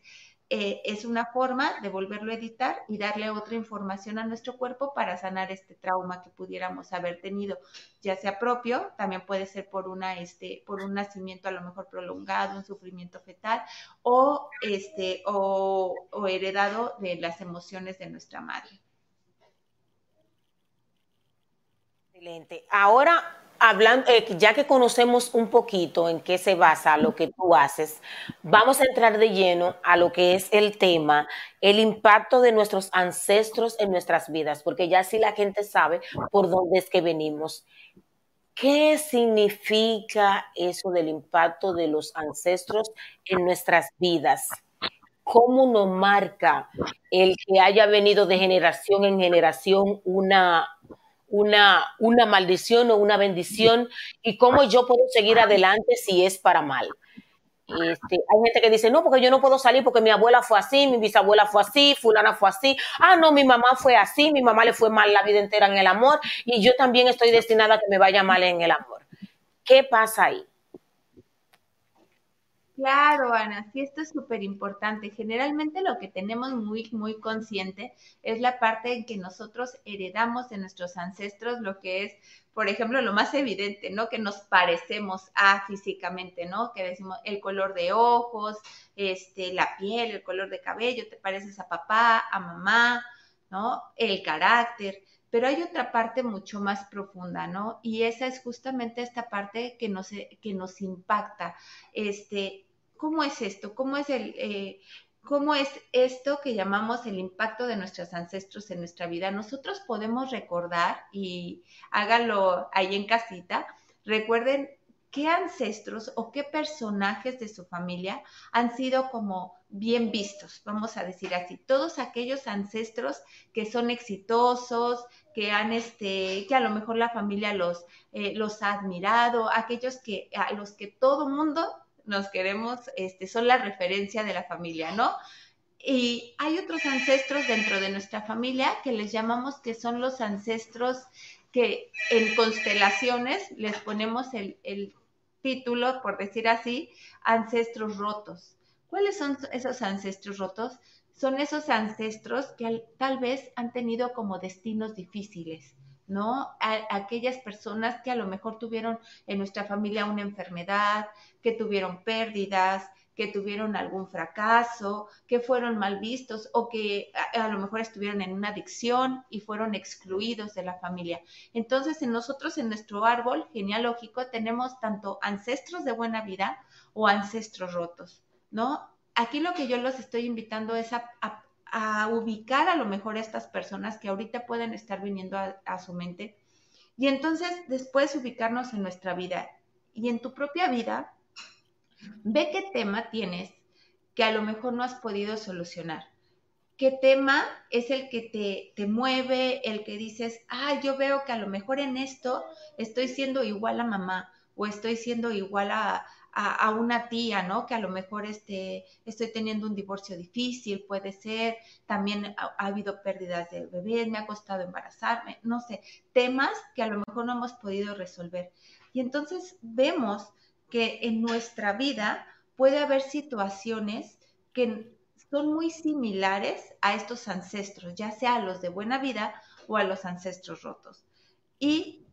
eh, es una forma de volverlo a editar y darle otra información a nuestro cuerpo para sanar este trauma que pudiéramos haber tenido, ya sea propio, también puede ser por una, este, por un nacimiento a lo mejor prolongado, un sufrimiento fetal, o este, o, o heredado de las emociones de nuestra madre. Excelente. Ahora hablando, eh, ya que conocemos un poquito en qué se basa lo que tú haces, vamos a entrar de lleno a lo que es el tema, el impacto de nuestros ancestros en nuestras vidas, porque ya si la gente sabe por dónde es que venimos. ¿Qué significa eso del impacto de los ancestros en nuestras vidas? ¿Cómo nos marca el que haya venido de generación en generación una, una, una maldición o una bendición y cómo yo puedo seguir adelante si es para mal. Este, hay gente que dice, no, porque yo no puedo salir porque mi abuela fue así, mi bisabuela fue así, fulana fue así, ah, no, mi mamá fue así, mi mamá le fue mal la vida entera en el amor y yo también estoy destinada a que me vaya mal en el amor. ¿Qué pasa ahí? Claro, Ana, sí, esto es súper importante. Generalmente lo que tenemos muy, muy consciente es la parte en que nosotros heredamos de nuestros ancestros lo que es, por ejemplo, lo más evidente, ¿no? Que nos parecemos a físicamente, ¿no? Que decimos el color de ojos, este, la piel, el color de cabello, te pareces a papá, a mamá, ¿no? El carácter pero hay otra parte mucho más profunda, ¿no? Y esa es justamente esta parte que nos, que nos impacta. Este, ¿Cómo es esto? ¿Cómo es el... Eh, ¿Cómo es esto que llamamos el impacto de nuestros ancestros en nuestra vida? Nosotros podemos recordar, y háganlo ahí en casita, recuerden qué ancestros o qué personajes de su familia han sido como bien vistos, vamos a decir así, todos aquellos ancestros que son exitosos, que han este, que a lo mejor la familia los, eh, los ha admirado, aquellos que a los que todo mundo nos queremos, este, son la referencia de la familia, ¿no? Y hay otros ancestros dentro de nuestra familia que les llamamos que son los ancestros que en constelaciones les ponemos el, el título, por decir así, ancestros rotos. ¿Cuáles son esos ancestros rotos? Son esos ancestros que tal vez han tenido como destinos difíciles, ¿no? aquellas personas que a lo mejor tuvieron en nuestra familia una enfermedad, que tuvieron pérdidas, que tuvieron algún fracaso, que fueron mal vistos o que a, lo mejor estuvieron en una adicción y fueron excluidos de la familia. Entonces, en nosotros, en nuestro árbol genealógico, tenemos tanto ancestros de buena vida o ancestros rotos, ¿no? Aquí lo que yo los estoy invitando es a, ubicar a lo mejor a estas personas que ahorita pueden estar viniendo a su mente y entonces después ubicarnos en nuestra vida. Y en tu propia vida, Ve qué tema tienes que a lo mejor no has podido solucionar. ¿Qué tema es el que te, te mueve, el que dices, ah, yo veo que a lo mejor en esto estoy siendo igual a mamá o estoy siendo igual a, a, una tía, ¿no? Que a lo mejor este, estoy teniendo un divorcio difícil, puede ser, también ha, habido pérdidas de bebés, me ha costado embarazarme, no sé, temas que a lo mejor no hemos podido resolver. Y entonces vemos que en nuestra vida puede haber situaciones que son muy similares a estos ancestros, ya sea a los de buena vida o a los ancestros rotos. Y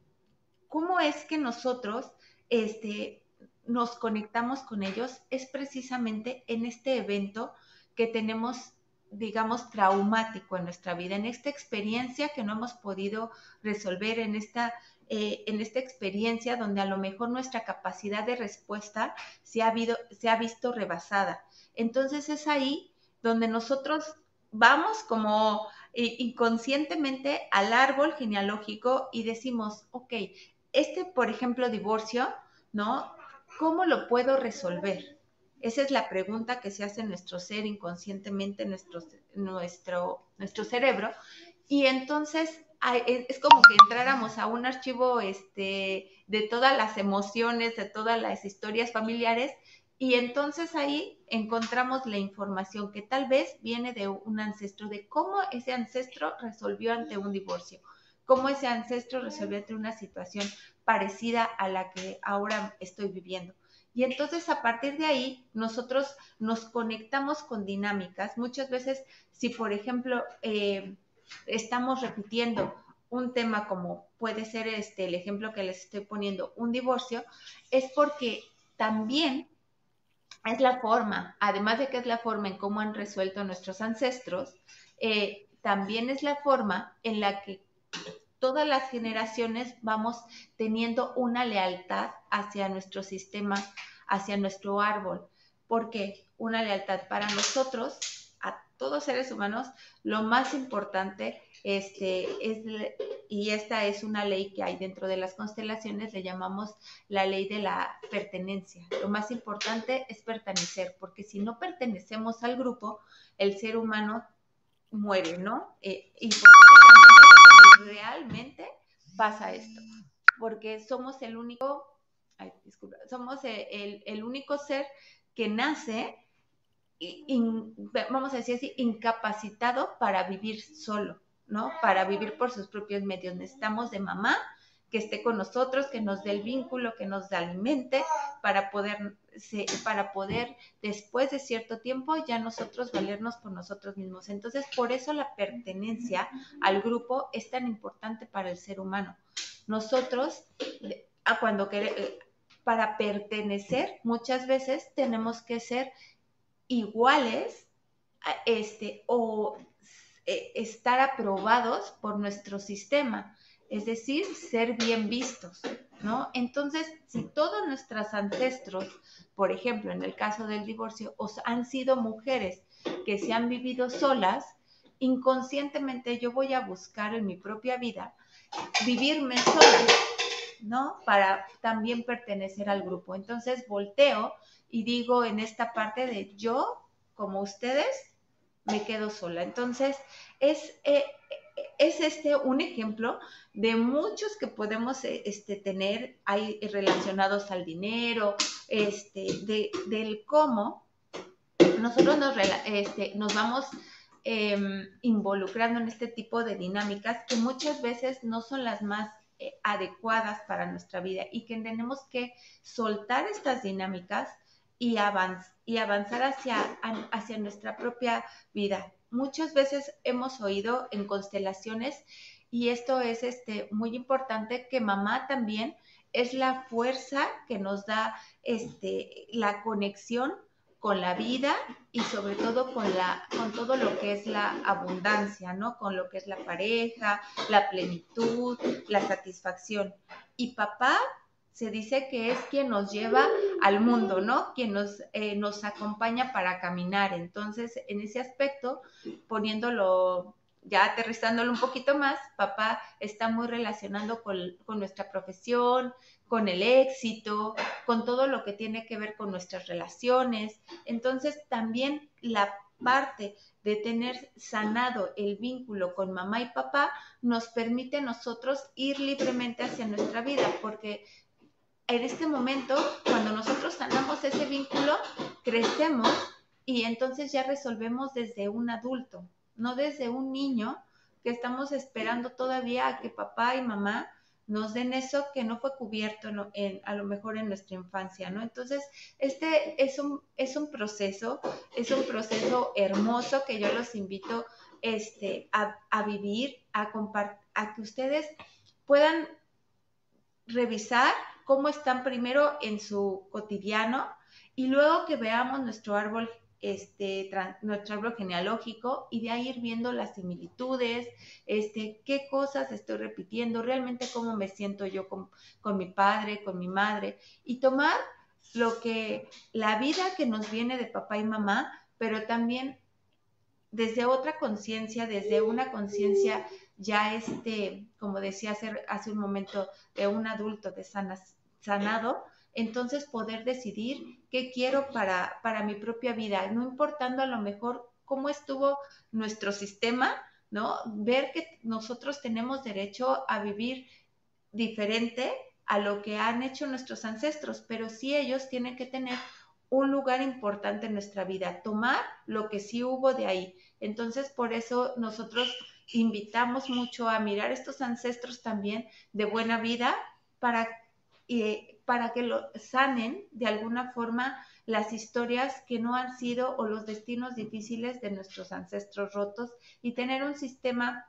cómo es que nosotros este, nos conectamos con ellos es precisamente en este evento que tenemos, digamos, traumático en nuestra vida, en esta experiencia que no hemos podido resolver, en esta, eh, en esta experiencia donde a lo mejor nuestra capacidad de respuesta se ha, se ha visto rebasada. Entonces es ahí donde nosotros vamos como eh, inconscientemente al árbol genealógico y decimos, ok, este, por ejemplo, divorcio, ¿no? ¿Cómo lo puedo resolver? Esa es la pregunta que se hace en nuestro ser inconscientemente, nuestro, nuestro, nuestro cerebro. Y entonces es como que entráramos a un archivo este, de todas las emociones, de todas las historias familiares, y entonces ahí encontramos la información que tal vez viene de un ancestro, de cómo ese ancestro resolvió ante un divorcio, cómo ese ancestro resolvió ante una situación parecida a la que ahora estoy viviendo. Y entonces a partir de ahí nosotros nos conectamos con dinámicas. Muchas veces, si por ejemplo eh, estamos repitiendo un tema como puede ser este el ejemplo que les estoy poniendo, un divorcio, es porque también es la forma, además de que es la forma en cómo han resuelto nuestros ancestros, eh, también es la forma en la que todas las generaciones vamos teniendo una lealtad hacia nuestro sistema, hacia nuestro árbol. porque Una lealtad para nosotros, a todos seres humanos, lo más importante este, es, y esta es una ley que hay dentro de las constelaciones, le llamamos la ley de la pertenencia. Lo más importante es pertenecer, porque si no pertenecemos al grupo, el ser humano muere, ¿no? Eh, y realmente pasa esto, porque somos el único, somos el, único ser que nace, vamos a decir así, incapacitado para vivir solo, ¿no? Para vivir por sus propios medios. Necesitamos de mamá que esté con nosotros, que nos dé el vínculo, que nos alimente para poder, para poder después de cierto tiempo ya nosotros valernos por nosotros mismos. Entonces, por eso la pertenencia al grupo es tan importante para el ser humano. Nosotros, a cuando eh, para pertenecer, muchas veces tenemos que ser iguales este, o eh, estar aprobados por nuestro sistema es decir, ser bien vistos, ¿no? Entonces, si todos nuestros ancestros, por ejemplo, en el caso del divorcio, os han sido mujeres que se han vivido solas, inconscientemente yo voy a buscar en mi propia vida vivirme sola, ¿no? Para también pertenecer al grupo. Entonces volteo y digo en esta parte de yo, como ustedes, me quedo sola. Entonces, es, eh, es este un ejemplo de muchos que podemos eh, este, tener ahí relacionados al dinero, este, de, del cómo nosotros nos, este, nos vamos em, involucrando en este tipo de dinámicas que muchas veces no son las más eh, adecuadas para nuestra vida y que tenemos que soltar estas dinámicas y, y avanzar hacia, hacia nuestra propia vida muchas veces hemos oído en constelaciones y esto es este, muy importante que mamá también es la fuerza que nos da este, la conexión con la vida y sobre todo con, la, con todo lo que es la abundancia, ¿no? Con lo que es la pareja, la plenitud, la satisfacción. Y papá se dice que es quien nos lleva al mundo, ¿no? Quien nos, eh, nos acompaña para caminar. Entonces, en ese aspecto, poniéndolo, ya aterrizándolo un poquito más, papá está muy relacionando con, con nuestra profesión, con el éxito, con todo lo que tiene que ver con nuestras relaciones. Entonces, también la parte de tener sanado el vínculo con mamá y papá nos permite a nosotros ir libremente hacia nuestra vida, porque en este momento, cuando nosotros sanamos ese vínculo, crecemos y entonces ya resolvemos desde un adulto, no desde un niño que estamos esperando todavía a que papá y mamá nos den eso que no fue cubierto a lo mejor en nuestra infancia, ¿no? Entonces, este es un, es un proceso, es un proceso hermoso que yo los invito este, a, a vivir, a, a que ustedes puedan revisar cómo están primero en su cotidiano y luego que veamos nuestro árbol este, nuestro árbol genealógico y de ahí ir viendo las similitudes, este, qué cosas estoy repitiendo, realmente cómo me siento yo con, con mi padre, con mi madre, y tomar lo que, la vida que nos viene de papá y mamá, pero también desde otra conciencia, desde una conciencia ya este, como decía hace, hace un momento, de un adulto de sanas, sanado, entonces poder decidir qué quiero para, para mi propia vida, no importando a lo mejor cómo estuvo nuestro sistema, ¿no? Ver que nosotros tenemos derecho a vivir diferente a lo que han hecho nuestros ancestros, pero sí ellos tienen que tener un lugar importante en nuestra vida, tomar lo que sí hubo de ahí. Entonces, por eso nosotros invitamos mucho a mirar estos ancestros también de buena vida para eh, para que lo sanen de alguna forma las historias que no han sido o los destinos difíciles de nuestros ancestros rotos y tener un sistema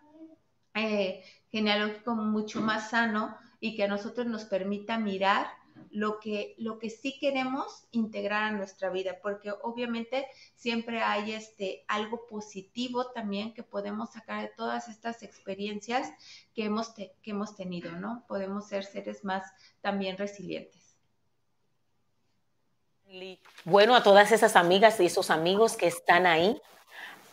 eh, genealógico mucho más sano y que a nosotros nos permita mirar lo que, lo que sí queremos integrar a nuestra vida, porque obviamente siempre hay este, algo positivo también que podemos sacar de todas estas experiencias que hemos, que hemos tenido, ¿no? Podemos ser seres más también resilientes. Bueno, a todas esas amigas y esos amigos que están ahí,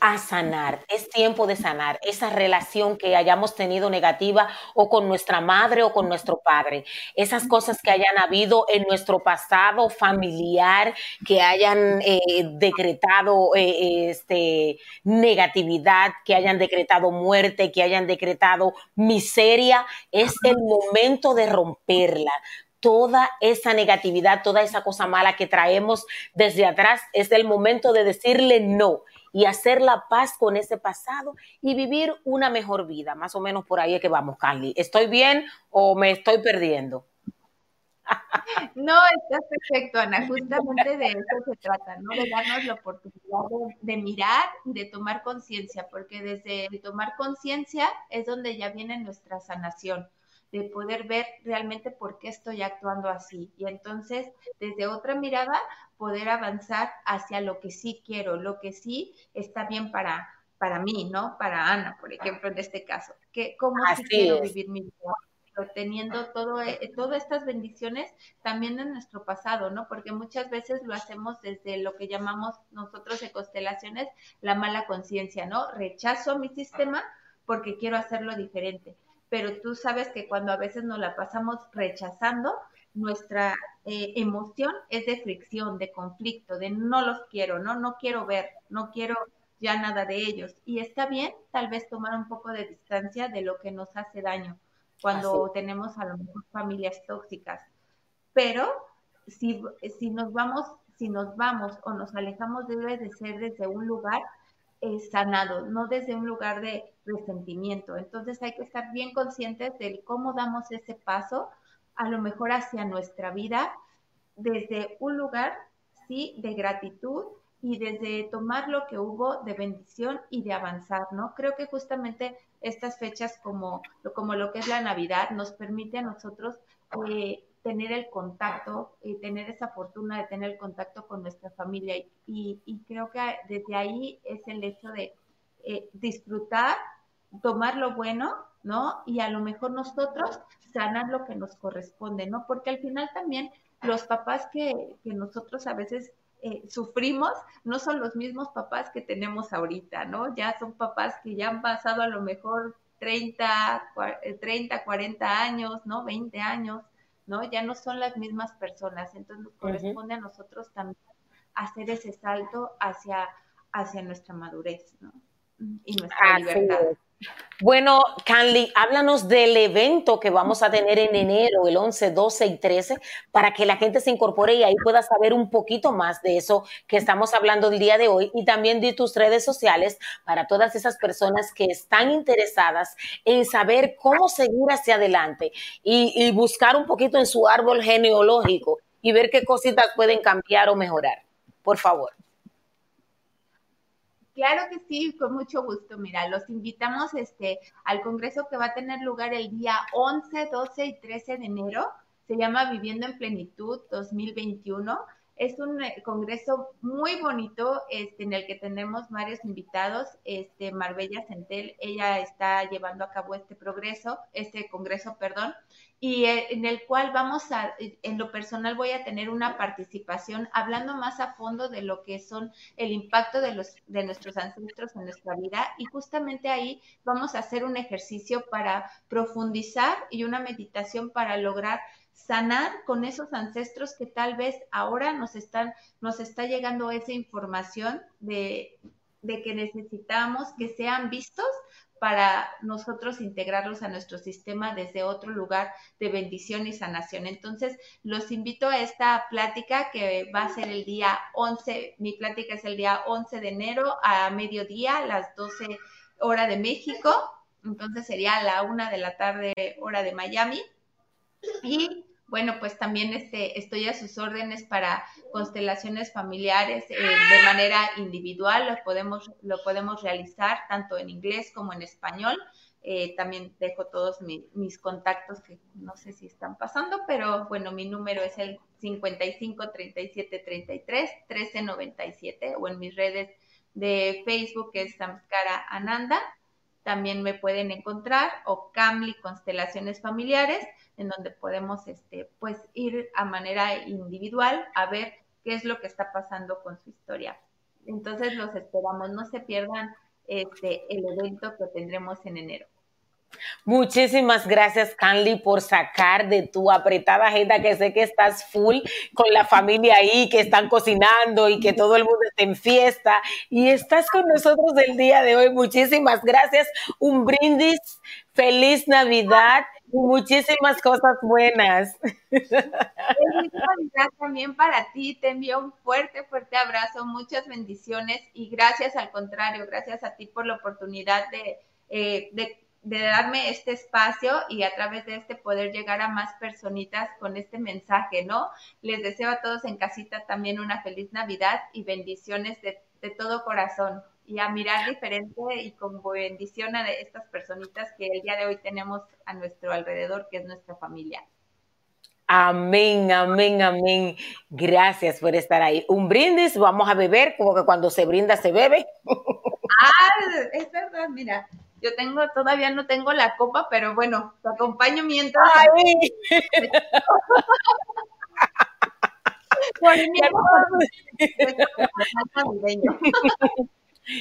a sanar. Es tiempo de sanar esa relación que hayamos tenido negativa o con nuestra madre o con nuestro padre. Esas cosas que hayan habido en nuestro pasado familiar, que hayan eh, decretado eh, este, negatividad, que hayan decretado muerte, que hayan decretado miseria. Es el momento de romperla toda esa negatividad, toda esa cosa mala que traemos desde atrás, es el momento de decirle no y hacer la paz con ese pasado y vivir una mejor vida. Más o menos por ahí es que vamos, Carly. ¿Estoy bien o me estoy perdiendo? No, está perfecto, Ana. Justamente de eso se trata, ¿no? De darnos la oportunidad de, mirar y de tomar conciencia, porque desde tomar conciencia es donde ya viene nuestra sanación de poder ver realmente por qué estoy actuando así. Y entonces, desde otra mirada, poder avanzar hacia lo que sí quiero, lo que sí está bien para, para mí, ¿no? Para Ana, por ejemplo, en este caso. Que, ¿Cómo sí quiero vivir mi vida? teniendo todo, eh, todas estas bendiciones también en nuestro pasado, ¿no? Porque muchas veces lo hacemos desde lo que llamamos nosotros de constelaciones la mala conciencia, ¿no? Rechazo mi sistema porque quiero hacerlo diferente pero tú sabes que cuando a veces nos la pasamos rechazando, nuestra eh, emoción es de fricción, de conflicto, de no los quiero, ¿no? No quiero ver, no quiero ya nada de ellos. Y está bien tal vez tomar un poco de distancia de lo que nos hace daño cuando tenemos a lo mejor familias tóxicas. Pero si, si nos vamos, si nos vamos o nos alejamos debe de ser desde un lugar sanado, no desde un lugar de resentimiento. Entonces hay que estar bien conscientes de cómo damos ese paso, a lo mejor hacia nuestra vida, desde un lugar, sí, de gratitud y desde tomar lo que hubo de bendición y de avanzar, ¿no? Creo que justamente estas fechas como, como lo que es la Navidad nos permite a nosotros eh, tener el contacto, y tener esa fortuna de tener el contacto con nuestra familia. Y, creo que desde ahí es el hecho de eh, disfrutar, tomar lo bueno, ¿no? Y a lo mejor nosotros sanar lo que nos corresponde, ¿no? Porque al final también los papás que, que nosotros a veces eh, sufrimos no son los mismos papás que tenemos ahorita, ¿no? Ya son papás que ya han pasado a lo mejor 30, 30, 40 años, ¿no? 20 años, ¿no? Ya no son las mismas personas, entonces nos corresponde a nosotros también hacer ese salto hacia, hacia nuestra madurez, ¿no? y nuestra Así libertad. es. Bueno, Canly, háblanos del evento que vamos a tener en enero, el 11, 12 y 13, para que la gente se incorpore y ahí pueda saber un poquito más de eso que estamos hablando el día de hoy y también de tus redes sociales para todas esas personas que están interesadas en saber cómo seguir hacia adelante y, y buscar un poquito en su árbol genealógico y ver qué cositas pueden cambiar o mejorar. Por favor. Claro que sí, con mucho gusto. Mira, los invitamos este, al congreso que va a tener lugar el día 11, 12 y 13 de enero. Se llama Viviendo en Plenitud 2021. Es un eh, congreso muy bonito este, en el que tenemos varios invitados. Este, Marbella Centel, ella está llevando a cabo este progreso, este congreso, perdón, y eh, en el cual vamos a, en lo personal voy a tener una participación hablando más a fondo de lo que son el impacto de, los, de nuestros ancestros en nuestra vida y justamente ahí vamos a hacer un ejercicio para profundizar y una meditación para lograr sanar con esos ancestros que tal vez ahora nos están, nos está llegando esa información de, de que necesitamos que sean vistos para nosotros integrarlos a nuestro sistema desde otro lugar de bendición y sanación. Entonces, los invito a esta plática que va a ser el día 11, mi plática es el día 11 de enero a mediodía, las 12 hora de México, entonces sería la una de la tarde hora de Miami. Bueno, pues también este, estoy a sus órdenes para constelaciones familiares eh, de manera individual, lo podemos, lo podemos realizar tanto en inglés como en español. Eh, también dejo todos mi, mis contactos que no sé si están pasando, pero bueno, mi número es el 55 37 33 13 97 o en mis redes de Facebook que es Samskara Ananda. También me pueden encontrar o Camli Constelaciones Familiares en donde podemos este, pues, ir a manera individual a ver qué es lo que está pasando con su historia. Entonces los esperamos, no se pierdan este, el evento que tendremos en enero. Muchísimas gracias, Canly, por sacar de tu apretada agenda, que sé que estás full con la familia ahí, que están cocinando y que todo el mundo está en fiesta. Y estás con nosotros el día de hoy. Muchísimas gracias. Un brindis. Feliz Navidad y muchísimas cosas buenas. Feliz Navidad también para ti. Te envío un fuerte, fuerte abrazo, muchas bendiciones y gracias al contrario, gracias a ti por la oportunidad de, eh, de de darme este espacio y a través de este poder llegar a más personitas con este mensaje, ¿no? Les deseo a todos en casita también una feliz Navidad y bendiciones de, de todo corazón y a mirar diferente y con bendición a estas personitas que el día de hoy tenemos a nuestro alrededor, que es nuestra familia. Amén, amén, amén. Gracias por estar ahí. Un brindis, vamos a beber, como que cuando se brinda se bebe. Ah, es verdad, mira. Yo tengo, todavía no tengo la copa, pero bueno, te acompaño mientras. Ay.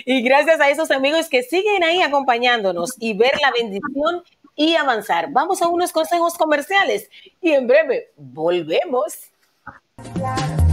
Y gracias a esos amigos que siguen ahí acompañándonos y ver la bendición y avanzar. Vamos a unos consejos comerciales y en breve volvemos. Claro,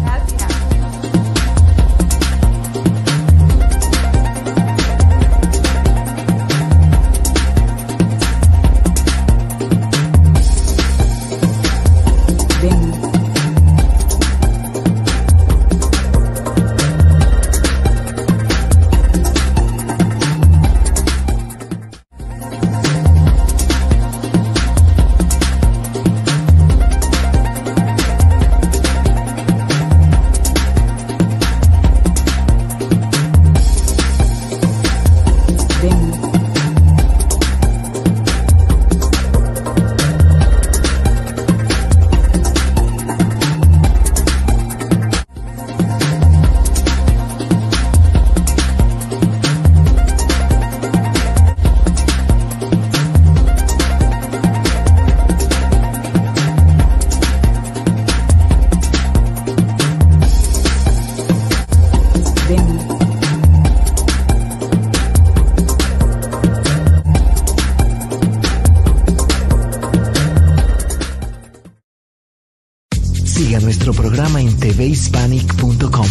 hispanic.com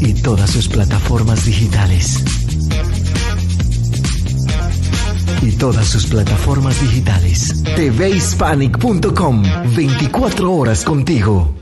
y todas sus plataformas digitales. Y todas sus plataformas digitales. tvhispanic.com 24 horas contigo.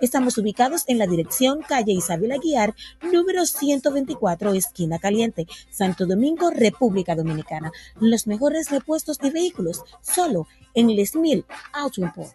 Estamos ubicados en la dirección calle Isabel Aguiar, número 124, esquina caliente, Santo Domingo, República Dominicana. Los mejores repuestos de vehículos, solo en Les Mil Auto Import.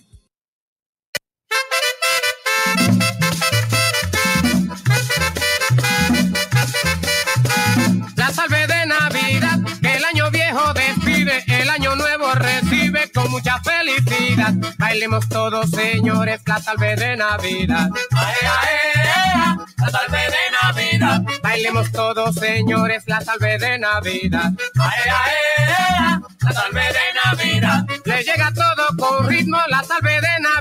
Con mucha felicidad. Bailemos todos, señores, la salve de Navidad. Ae, ae, ea, la salve de Navidad. Bailemos todos, señores, la salve de Navidad. Ae, ae, ea, la salve de Navidad. Le llega todo con ritmo, la salve de Navidad,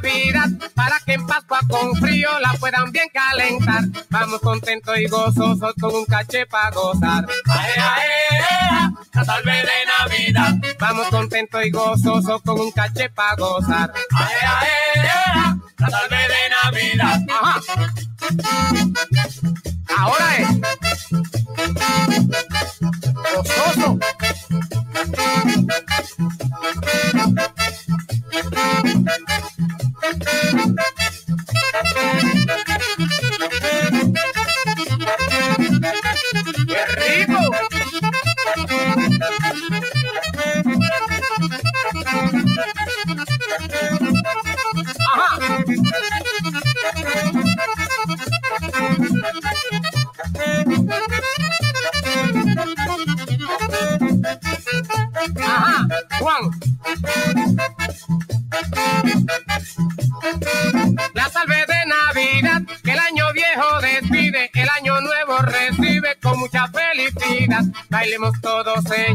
para que en Pascua con frío la puedan bien calentar. Vamos contentos y gozosos con un caché para gozar. Ae, ae, la salve de Navidad. Vamos contentos y gozosos con un caché para gozar. Ae, ae, la salve de Navidad. Ajá. Ahora es.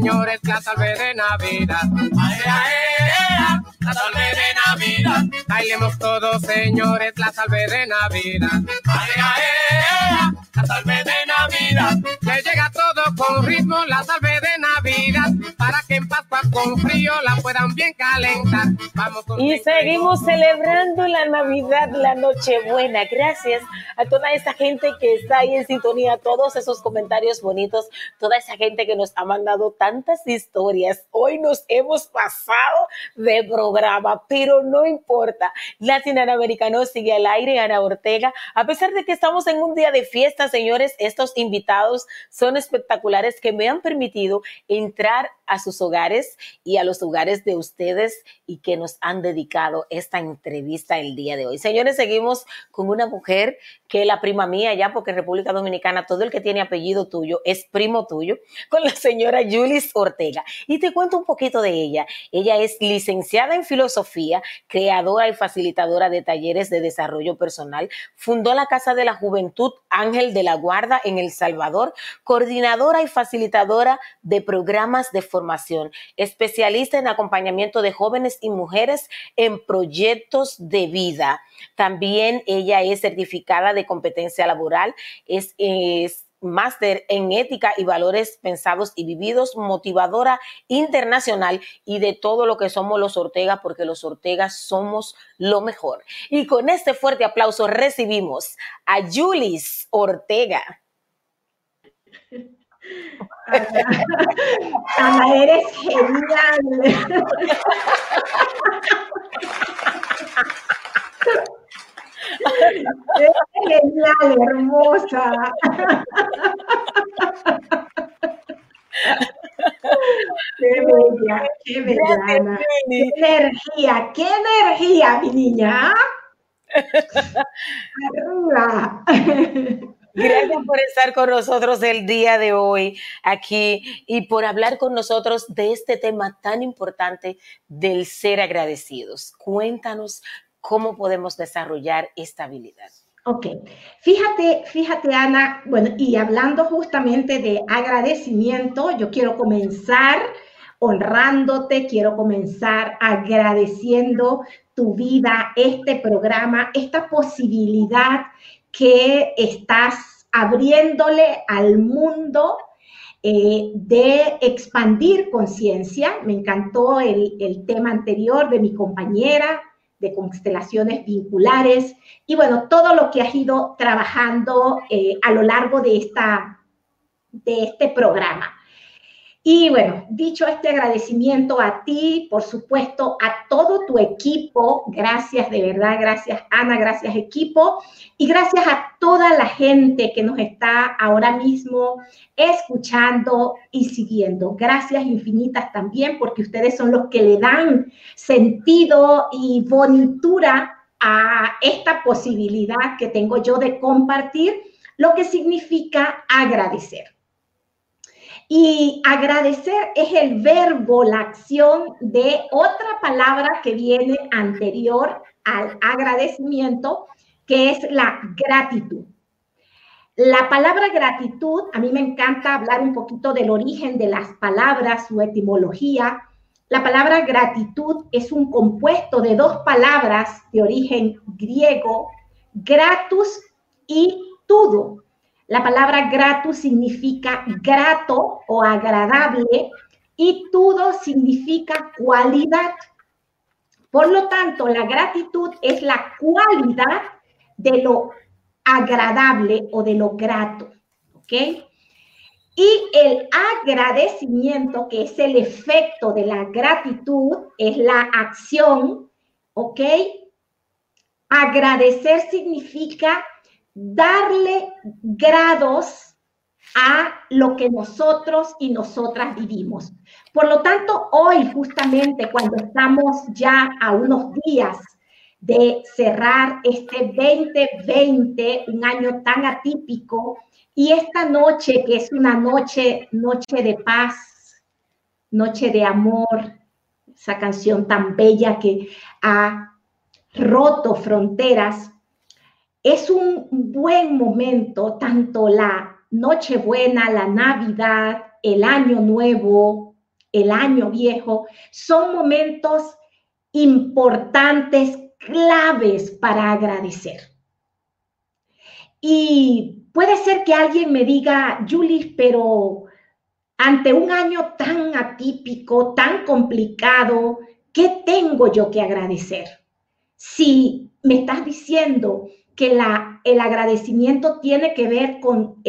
Señores, la salve de Navidad. Ae, ae, ea, la salve de Navidad. Bailemos todos, señores, la salve de Navidad. Ae, ae, ea, la salve de Navidad. Le llega todo con ritmo, la salve de Navidad, para que en Pascua con frío la puedan bien calentar. Vamos con Y seguimos celebrando la Navidad, la Nochebuena. Gracias a toda esa gente que está ahí en sintonía, todos esos comentarios bonitos, toda esa gente que nos ha mandado tantas historias. Hoy nos hemos pasado de programa, pero no importa. Latinoamericano sigue al aire, Ana Ortega. A pesar de que estamos en un día de fiesta, señores, estos invitados son espectaculares que me han permitido entrar a sus hogares y a los hogares de ustedes y que nos han dedicado esta entrevista el día de hoy. Señores, seguimos con una mujer que la prima mía ya, porque en República Dominicana todo el que tiene apellido tuyo es primo tuyo, con la señora Julis Ortega. Y te cuento un poquito de ella. Ella es licenciada en filosofía, creadora y facilitadora de talleres de desarrollo personal. Fundó la Casa de la Juventud Ángel de la Guarda en El Salvador, coordinadora y facilitadora de programas de formación, especialista en acompañamiento de jóvenes y mujeres en proyectos de vida. También ella es certificada de competencia laboral, es, es máster en ética y valores pensados y vividos, motivadora internacional y de todo lo que somos los Ortega, porque los Ortegas somos lo mejor. Y con este fuerte aplauso recibimos a Julis Ortega. Ana, Ana, eres genial. Eres genial, hermosa. bella, qué bella. Qué energía, qué energía, mi niña. Arriba. Gracias por estar con nosotros el día de hoy aquí y por hablar con nosotros de este tema tan importante del ser agradecidos. Cuéntanos cómo podemos desarrollar esta habilidad. Ok, fíjate, fíjate Ana, bueno, y hablando justamente de agradecimiento, yo quiero comenzar honrándote, quiero comenzar agradeciendo tu vida, este programa, esta posibilidad que estás abriéndole al mundo eh, de expandir conciencia. Me encantó el, el tema anterior de mi compañera de constelaciones vinculares y bueno, todo lo que has ido trabajando eh, a lo largo de, esta, de este programa. Y bueno, dicho este agradecimiento a ti, por supuesto, a todo tu equipo, gracias de verdad, gracias Ana, gracias equipo, y gracias a toda la gente que nos está ahora mismo escuchando y siguiendo. Gracias infinitas también porque ustedes son los que le dan sentido y bonitura a esta posibilidad que tengo yo de compartir, lo que significa agradecer. Y agradecer es el verbo, la acción de otra palabra que viene anterior al agradecimiento, que es la gratitud. La palabra gratitud, a mí me encanta hablar un poquito del origen de las palabras, su etimología. La palabra gratitud es un compuesto de dos palabras de origen griego, gratus y tudo. La palabra gratus significa grato o agradable y todo significa cualidad. Por lo tanto, la gratitud es la cualidad de lo agradable o de lo grato. ¿Ok? Y el agradecimiento, que es el efecto de la gratitud, es la acción. ¿Ok? Agradecer significa darle grados a lo que nosotros y nosotras vivimos. Por lo tanto, hoy justamente cuando estamos ya a unos días de cerrar este 2020, un año tan atípico, y esta noche que es una noche, noche de paz, noche de amor, esa canción tan bella que ha roto fronteras, es un buen momento, tanto la Nochebuena, la Navidad, el Año Nuevo, el Año Viejo, son momentos importantes, claves para agradecer. Y puede ser que alguien me diga, Julie, pero ante un año tan atípico, tan complicado, ¿qué tengo yo que agradecer? Si me estás diciendo que el agradecimiento tiene que ver con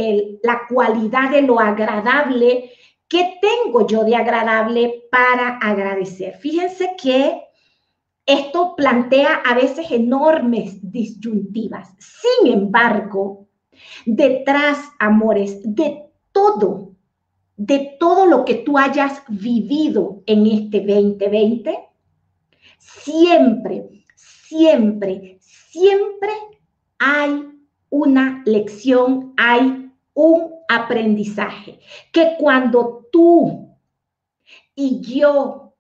la cualidad de lo agradable. ¿Qué tengo yo de agradable para agradecer? Fíjense que esto plantea a veces enormes disyuntivas. Sin embargo, detrás, amores, de todo, de todo lo que tú hayas vivido en este 2020, siempre, siempre, siempre hay una lección, hay un aprendizaje, que cuando tú y yo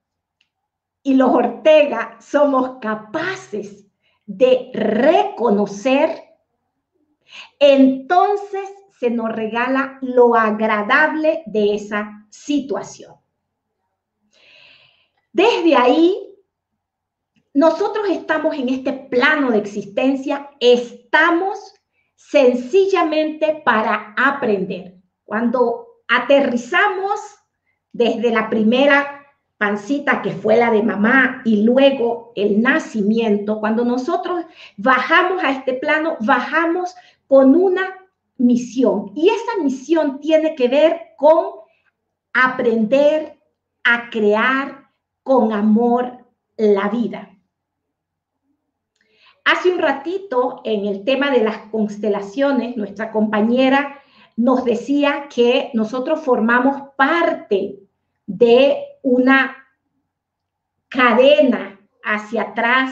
y los Ortega somos capaces de reconocer, entonces se nos regala lo agradable de esa situación. Desde ahí nosotros estamos en este plano de existencia, estamos sencillamente para aprender. Cuando aterrizamos desde la primera pancita que fue la de mamá y luego el nacimiento, cuando nosotros bajamos a este plano, bajamos con una misión. Y esa misión tiene que ver con aprender a crear con amor la vida. Hace un ratito, en el tema de las constelaciones, nuestra compañera nos decía que nosotros formamos parte de una cadena hacia atrás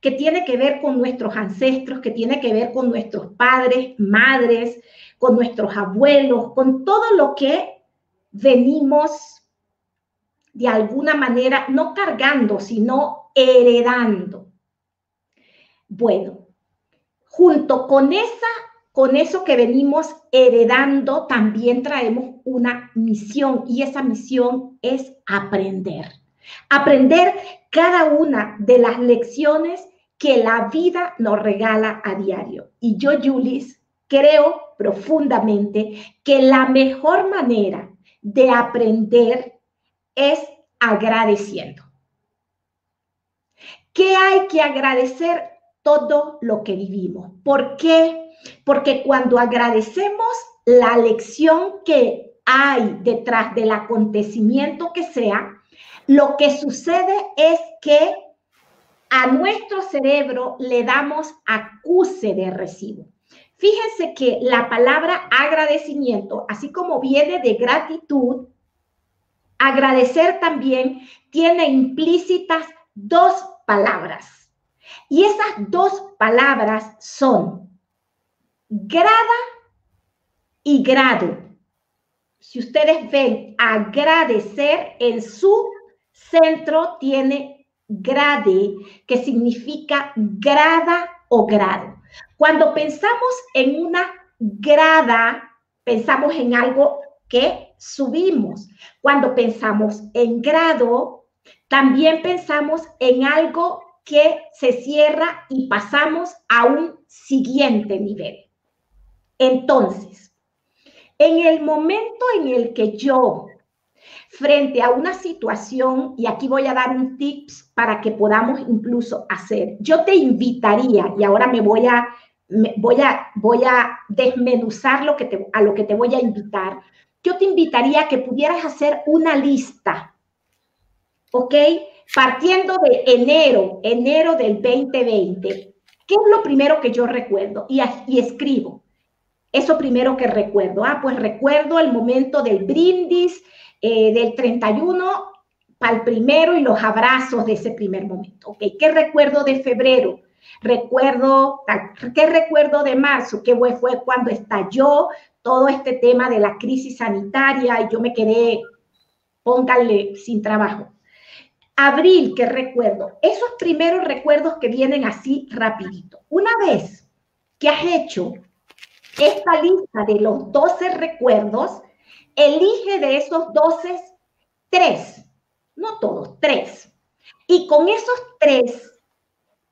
que tiene que ver con nuestros ancestros, que tiene que ver con nuestros padres, madres, con nuestros abuelos, con todo lo que venimos de alguna manera, no cargando, sino heredando. Bueno, junto con esa con eso que venimos heredando, también traemos una misión y esa misión es aprender. Aprender cada una de las lecciones que la vida nos regala a diario. Y yo, Julis, creo profundamente que la mejor manera de aprender es agradeciendo. ¿Qué hay que agradecer? Todo lo que vivimos. ¿Por qué? Porque cuando agradecemos la lección que hay detrás del acontecimiento que sea, lo que sucede es que a nuestro cerebro le damos acuse de recibo. Fíjense que la palabra agradecimiento, así como viene de gratitud, agradecer también tiene implícitas dos palabras. Y esas dos palabras son grada y grado. Si ustedes ven, agradecer en su centro tiene grade, que significa grada o grado. Cuando pensamos en una grada, pensamos en algo que subimos. Cuando pensamos en grado, también pensamos en algo que se cierra y pasamos a un siguiente nivel. Entonces, en el momento en el que yo, frente a una situación, y aquí voy a dar un tips para que podamos incluso hacer, yo te invitaría, y ahora me voy a, voy a, voy a desmenuzar lo que te, a lo que te voy a invitar, yo te invitaría a que pudieras hacer una lista, ¿ok? Partiendo de enero, enero del 2020, ¿qué es lo primero que yo recuerdo? Y, escribo, eso primero que recuerdo. Ah, pues recuerdo el momento del brindis, eh, del 31 para el primero y los abrazos de ese primer momento. ¿Qué recuerdo de febrero? Recuerdo, ¿qué recuerdo de marzo? ¿Qué fue, fue cuando estalló todo este tema de la crisis sanitaria y yo me quedé, pónganle, sin trabajo. Abril, ¿qué recuerdo? Esos primeros recuerdos que vienen así rapidito. Una vez que has hecho esta lista de los 12 recuerdos, elige de esos 12 tres, no todos, tres. Y con esos tres,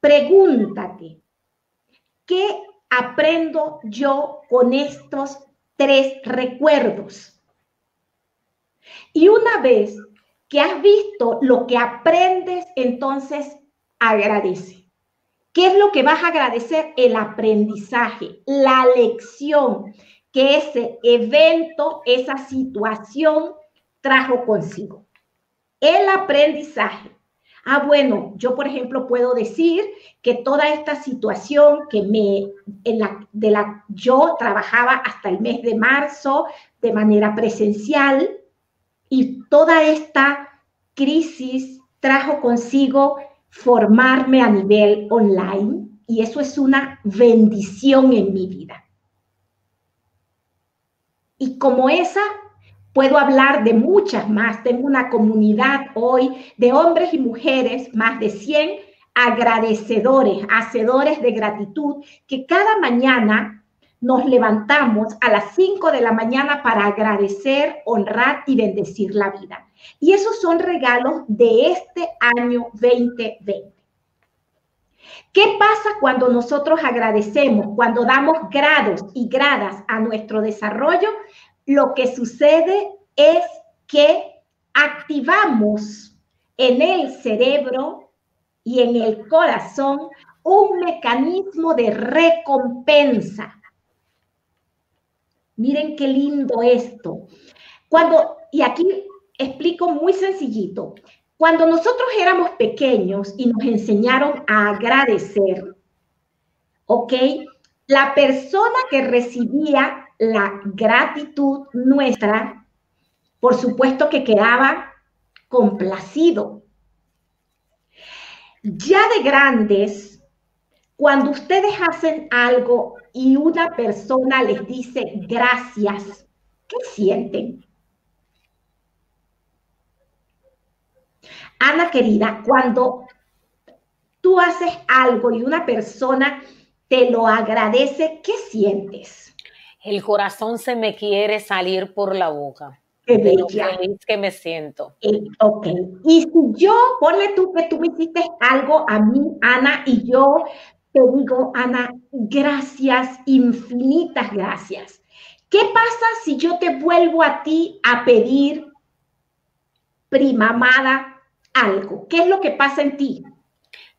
pregúntate, ¿qué aprendo yo con estos tres recuerdos? Y una vez que has visto lo que aprendes, entonces agradece. ¿Qué es lo que vas a agradecer? El aprendizaje, la lección que ese evento, esa situación trajo consigo. El aprendizaje. Ah, bueno, yo por ejemplo puedo decir que toda esta situación que me, en la, de la, yo trabajaba hasta el mes de marzo de manera presencial y toda esta crisis trajo consigo formarme a nivel online y eso es una bendición en mi vida. Y como esa, puedo hablar de muchas más. Tengo una comunidad hoy de hombres y mujeres, más de 100 agradecedores, hacedores de gratitud, que cada mañana nos levantamos a las 5 de la mañana para agradecer, honrar y bendecir la vida. Y esos son regalos de este año 2020. ¿Qué pasa cuando nosotros agradecemos, cuando damos grados y gradas a nuestro desarrollo? Lo que sucede es que activamos en el cerebro y en el corazón un mecanismo de recompensa. Miren qué lindo esto. Cuando, y aquí explico muy sencillito. Cuando nosotros éramos pequeños y nos enseñaron a agradecer, ¿ok? La persona que recibía la gratitud nuestra, por supuesto que quedaba complacido. Ya de grandes, cuando ustedes hacen algo y una persona les dice gracias, ¿qué sienten? Ana querida, cuando tú haces algo y una persona te lo agradece, ¿qué sientes? El corazón se me quiere salir por la boca. Qué bella. feliz que me siento. Eh, ok. Y si yo, ponle tú que tú me hiciste algo a mí, Ana, y yo te digo, Ana, gracias, infinitas gracias. ¿Qué pasa si yo te vuelvo a ti a pedir, prima amada, algo? ¿Qué es lo que pasa en ti?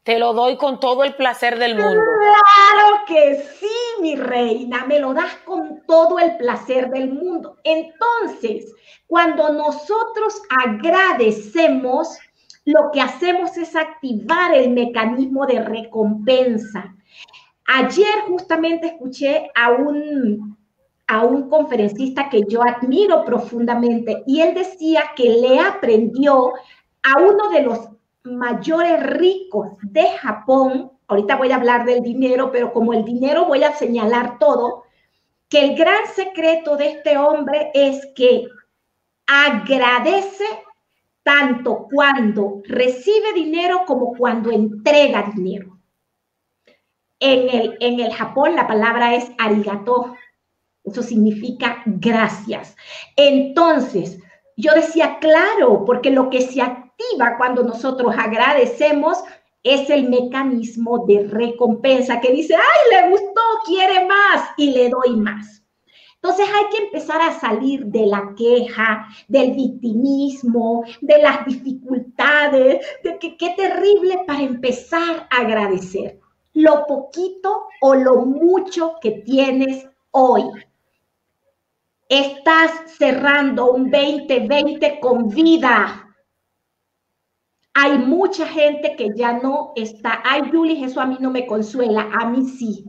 Te lo doy con todo el placer del mundo. Claro que sí, mi reina, me lo das con todo el placer del mundo. Entonces, cuando nosotros agradecemos, lo que hacemos es activar el mecanismo de recompensa. Ayer justamente escuché a un, a un conferencista que yo admiro profundamente y él decía que le aprendió a uno de los mayores ricos de Japón, ahorita voy a hablar del dinero, pero como el dinero voy a señalar todo, que el gran secreto de este hombre es que agradece tanto cuando recibe dinero como cuando entrega dinero. En el, en el Japón la palabra es arigato, eso significa gracias. Entonces, yo decía, claro, porque lo que se activa cuando nosotros agradecemos es el mecanismo de recompensa que dice, ay, le gustó, quiere más y le doy más. Entonces hay que empezar a salir de la queja, del victimismo, de las dificultades, de que qué terrible para empezar a agradecer lo poquito o lo mucho que tienes hoy. Estás cerrando un 2020 con vida. Hay mucha gente que ya no está. Ay, Julie, eso a mí no me consuela. A mí sí.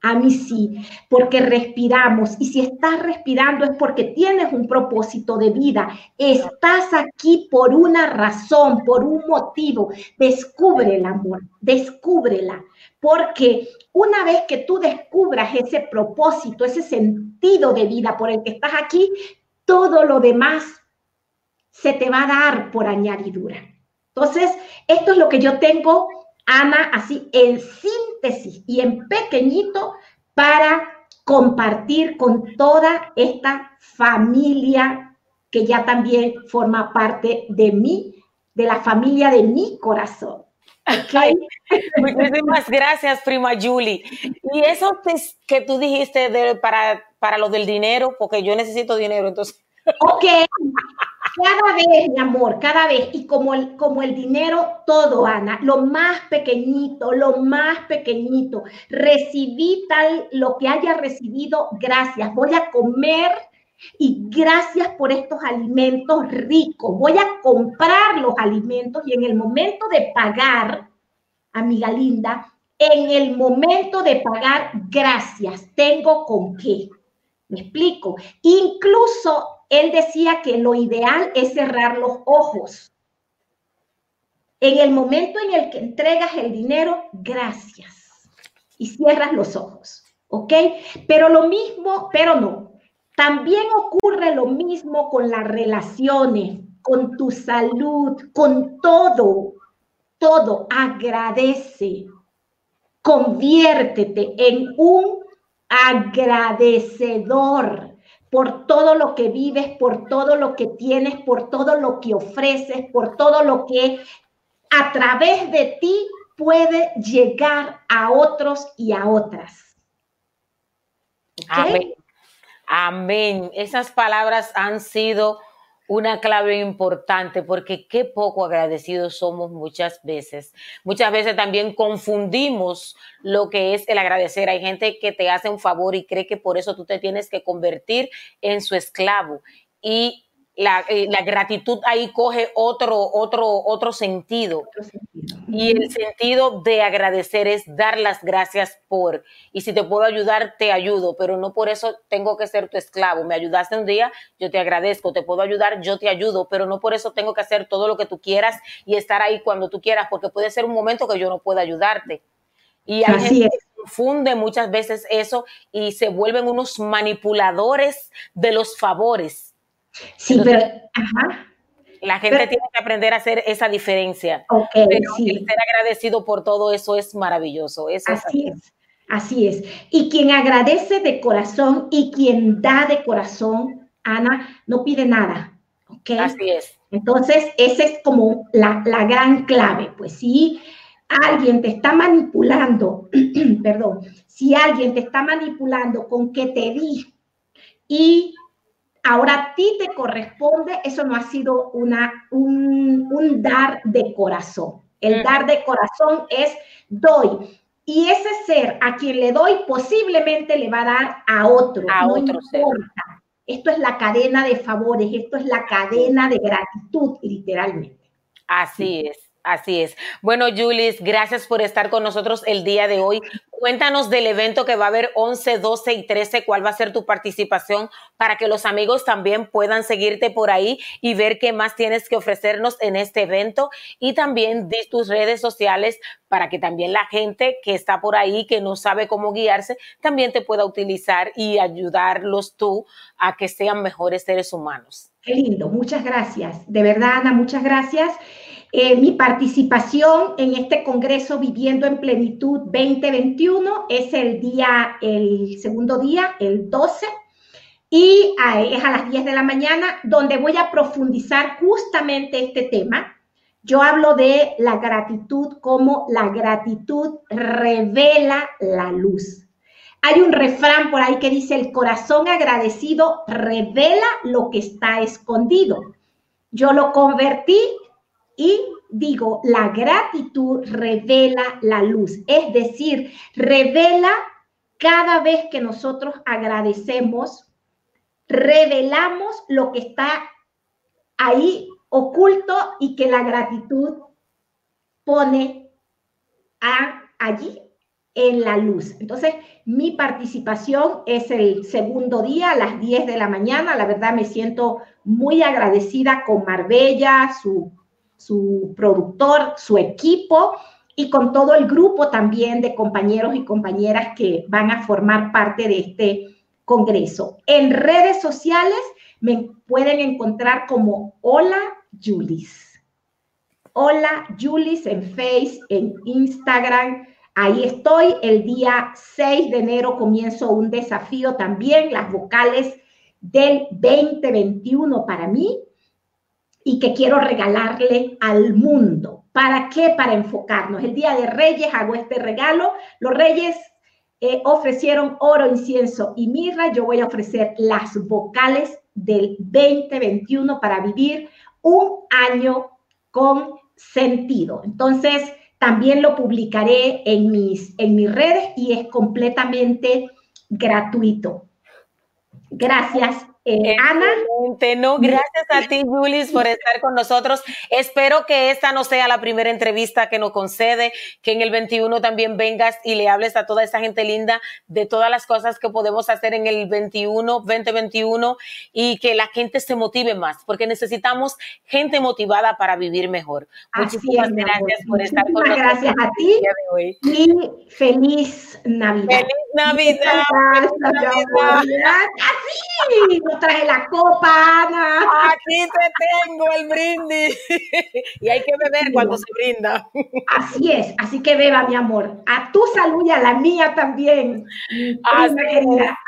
A mí sí, porque respiramos. Y si estás respirando es porque tienes un propósito de vida. Estás aquí por una razón, por un motivo. Descubre el amor, descúbrela. Porque una vez que tú descubras ese propósito, ese sentido de vida por el que estás aquí, todo lo demás se te va a dar por añadidura. Entonces, esto es lo que yo tengo Ana, así en síntesis y en pequeñito para compartir con toda esta familia que ya también forma parte de mí, de la familia de mi corazón. Okay. Muchísimas gracias, prima Julie. Y eso que tú dijiste de, para, para lo del dinero, porque yo necesito dinero, entonces. Ok, cada vez, mi amor, cada vez. Y como el, como el dinero, todo, Ana, lo más pequeñito, lo más pequeñito. Recibí tal, lo que haya recibido, gracias. Voy a comer y gracias por estos alimentos ricos. Voy a comprar los alimentos y en el momento de pagar, amiga linda, en el momento de pagar, gracias, tengo con qué. Me explico. Incluso él decía que lo ideal es cerrar los ojos. En el momento en el que entregas el dinero, gracias. Y cierras los ojos. ¿Ok? Pero lo mismo, pero no. También ocurre lo mismo con las relaciones, con tu salud, con todo. Todo. Agradece. Conviértete en un agradecedor por todo lo que vives, por todo lo que tienes, por todo lo que ofreces, por todo lo que a través de ti puede llegar a otros y a otras. Amén. Amén. Esas palabras han sido una clave importante porque qué poco agradecidos somos muchas veces. Muchas veces también confundimos lo que es el agradecer. Hay gente que te hace un favor y cree que por eso tú te tienes que convertir en su esclavo. Y la, eh, la gratitud ahí coge otro, otro, otro sentido. Otro sentido. Y el sentido de agradecer es dar las gracias por. Y si te puedo ayudar, te ayudo, pero no por eso tengo que ser tu esclavo. Me ayudaste un día, yo te agradezco. Te puedo ayudar, yo te ayudo, pero no por eso tengo que hacer todo lo que tú quieras y estar ahí cuando tú quieras, porque puede ser un momento que yo no pueda ayudarte. Y hay Así gente es. que confunde muchas veces eso y se vuelven unos manipuladores de los favores. Sí, pero, ajá, La gente Pero- tiene que aprender a hacer esa diferencia. ok, Pero sí. el ser agradecido por todo eso es maravilloso. Eso es Así es, así es. Y quien agradece de corazón y quien da de corazón, Ana, no pide nada. ¿ok? Así es. Entonces, esa es como la, la gran clave. Pues si alguien te está manipulando, perdón, si alguien te está manipulando con que te di y ahora a ti te corresponde, eso no ha sido una, un, un dar de corazón. El Mm. dar de corazón es doy. Y ese ser a quien le doy posiblemente le va a dar a otro. A no otro ser. importa. Esto es la cadena de favores, esto es la cadena de gratitud, literalmente. Así es. Así es. Bueno, Julis, gracias por estar con nosotros el día de hoy. Cuéntanos del evento que va a haber 11, 12 y 13, cuál va a ser tu participación para que los amigos también puedan seguirte por ahí y ver qué más tienes que ofrecernos en este evento. Y también di tus redes sociales para que también la gente que está por ahí, que no sabe cómo guiarse, también te pueda utilizar y ayudarlos tú a que sean mejores seres humanos. Qué lindo, muchas gracias. De verdad, Ana, muchas gracias. Eh, mi participación en este Congreso Viviendo en Plenitud 2021 es el día, el segundo día, el 12, y ah, es a las 10 de la mañana, donde voy a profundizar justamente este tema. Yo hablo de la gratitud como la gratitud revela la luz. Hay un refrán por ahí que dice, el corazón agradecido revela lo que está escondido. Yo lo convertí y digo, la gratitud revela la luz. Es decir, revela cada vez que nosotros agradecemos, revelamos lo que está ahí oculto y que la gratitud pone allí en la luz. Entonces, mi participación es el segundo día a las 10 de la mañana. La verdad me siento muy agradecida con Marbella, su, su productor, su equipo y con todo el grupo también de compañeros y compañeras que van a formar parte de este congreso. En redes sociales me pueden encontrar como Hola Julis. Hola Julis en Face, en Instagram. Ahí estoy. El día 6 de enero comienzo un desafío también, las vocales del 2021 para mí y que quiero regalarle al mundo. ¿Para qué? Para enfocarnos. El Día de Reyes hago este regalo. Los Reyes eh, ofrecieron oro, incienso y mirra. Yo voy a ofrecer las vocales del 2021 para vivir un año con sentido. Entonces, también lo publicaré en mis, en mis redes y es completamente gratuito. Gracias, eh, Ana. No, gracias a ti, Julis, por estar con nosotros. Espero que esta no sea la primera entrevista que nos concede, que en el 21 también vengas y le hables a toda esa gente linda de todas las cosas que podemos hacer en el 21, 2021 y que la gente se motive más, porque necesitamos gente motivada para vivir mejor. Así Muchísimas es, gracias por estar con Muchísimas nosotros. gracias a ti. hoy. Y feliz Navidad. ¡Feliz Navidad! ¡Feliz gracias, mi Navidad! amor. Así, traje la copa, Ana. Aquí te tengo el brindis. y hay que beber cuando se brinda. Así es, así que beba, mi amor. A tu salud y a la mía también. Así querida.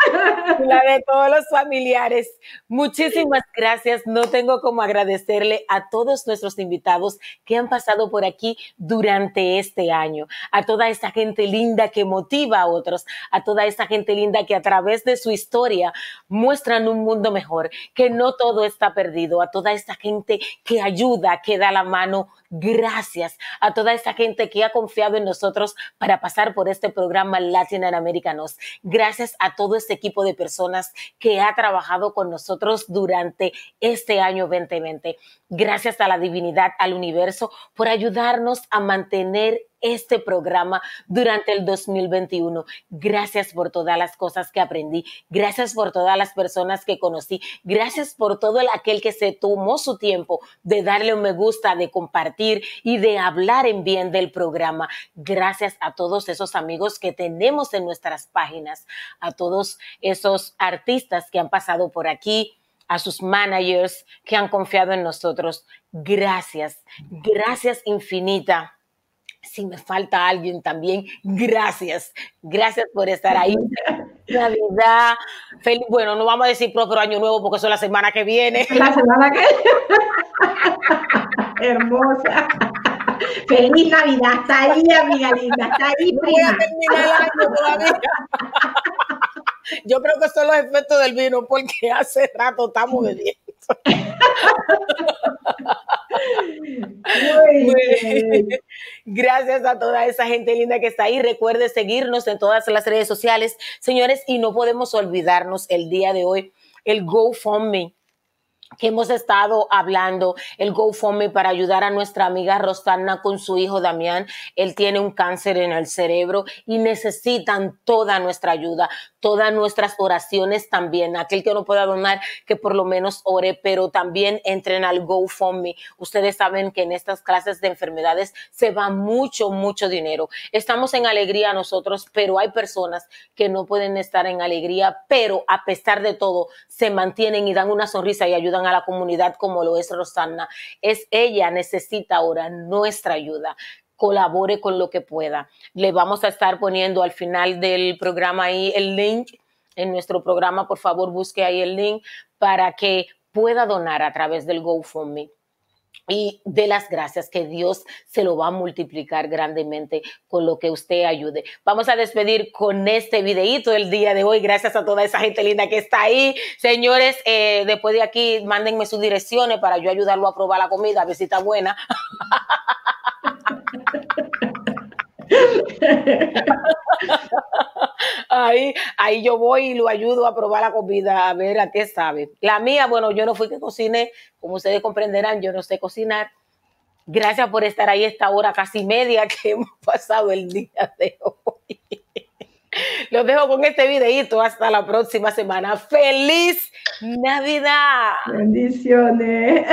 La de todos los familiares. Muchísimas gracias. No tengo como agradecerle a todos nuestros invitados que han pasado por aquí durante este año, a toda esta gente linda que motiva a otros, a toda esta gente linda que a través de su historia muestra muestran un mundo mejor, que no todo está perdido, a toda esta gente que ayuda, que da la mano, gracias a toda esta gente que ha confiado en nosotros para pasar por este programa Latin Americanos. Gracias a todo este equipo de personas que ha trabajado con nosotros durante este año 2020. Gracias a la divinidad, al universo, por ayudarnos a mantener este programa durante el 2021. Gracias por todas las cosas que aprendí. Gracias por todas las personas que conocí. Gracias por todo el, aquel que se tomó su tiempo de darle un me gusta, de compartir y de hablar en bien del programa. Gracias a todos esos amigos que tenemos en nuestras páginas, a todos esos artistas que han pasado por aquí, a sus managers que han confiado en nosotros. Gracias, gracias infinita si me falta alguien también, gracias. Gracias por estar ahí. Navidad, feliz, bueno, no vamos a decir propio año nuevo porque eso es la semana que viene. La semana que Hermosa. Feliz Navidad, está ahí, amiga linda, está ahí, Voy a terminar el año todavía. Yo creo que son los efectos del vino porque hace rato estamos bebiendo. Gracias a toda esa gente linda que está ahí. Recuerde seguirnos en todas las redes sociales, señores, y no podemos olvidarnos el día de hoy el GoFundMe que hemos estado hablando, el GoFundMe para ayudar a nuestra amiga Rosana con su hijo Damián. Él tiene un cáncer en el cerebro y necesitan toda nuestra ayuda, todas nuestras oraciones también. Aquel que no pueda donar, que por lo menos ore, pero también entren al GoFundMe. Ustedes saben que en estas clases de enfermedades se va mucho, mucho dinero. Estamos en alegría nosotros, pero hay personas que no pueden estar en alegría, pero a pesar de todo, se mantienen y dan una sonrisa y ayudan a la comunidad como lo es Rosana. Es ella necesita ahora nuestra ayuda colabore con lo que pueda. Le vamos a estar poniendo al final del programa ahí el link en nuestro programa. Por favor, busque ahí el link para que pueda donar a través del GoFundMe y de las gracias que Dios se lo va a multiplicar grandemente con lo que usted ayude. Vamos a despedir con este videíto el día de hoy. Gracias a toda esa gente linda que está ahí. Señores, eh, después de aquí, mándenme sus direcciones para yo ayudarlo a probar la comida, a buena. ahí, ahí yo voy y lo ayudo a probar la comida, a ver a qué sabe. La mía, bueno, yo no fui que cocine, como ustedes comprenderán, yo no sé cocinar. Gracias por estar ahí esta hora casi media que hemos pasado el día de hoy. Los dejo con este videito hasta la próxima semana. ¡Feliz Navidad! Bendiciones.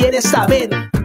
Quieres saber.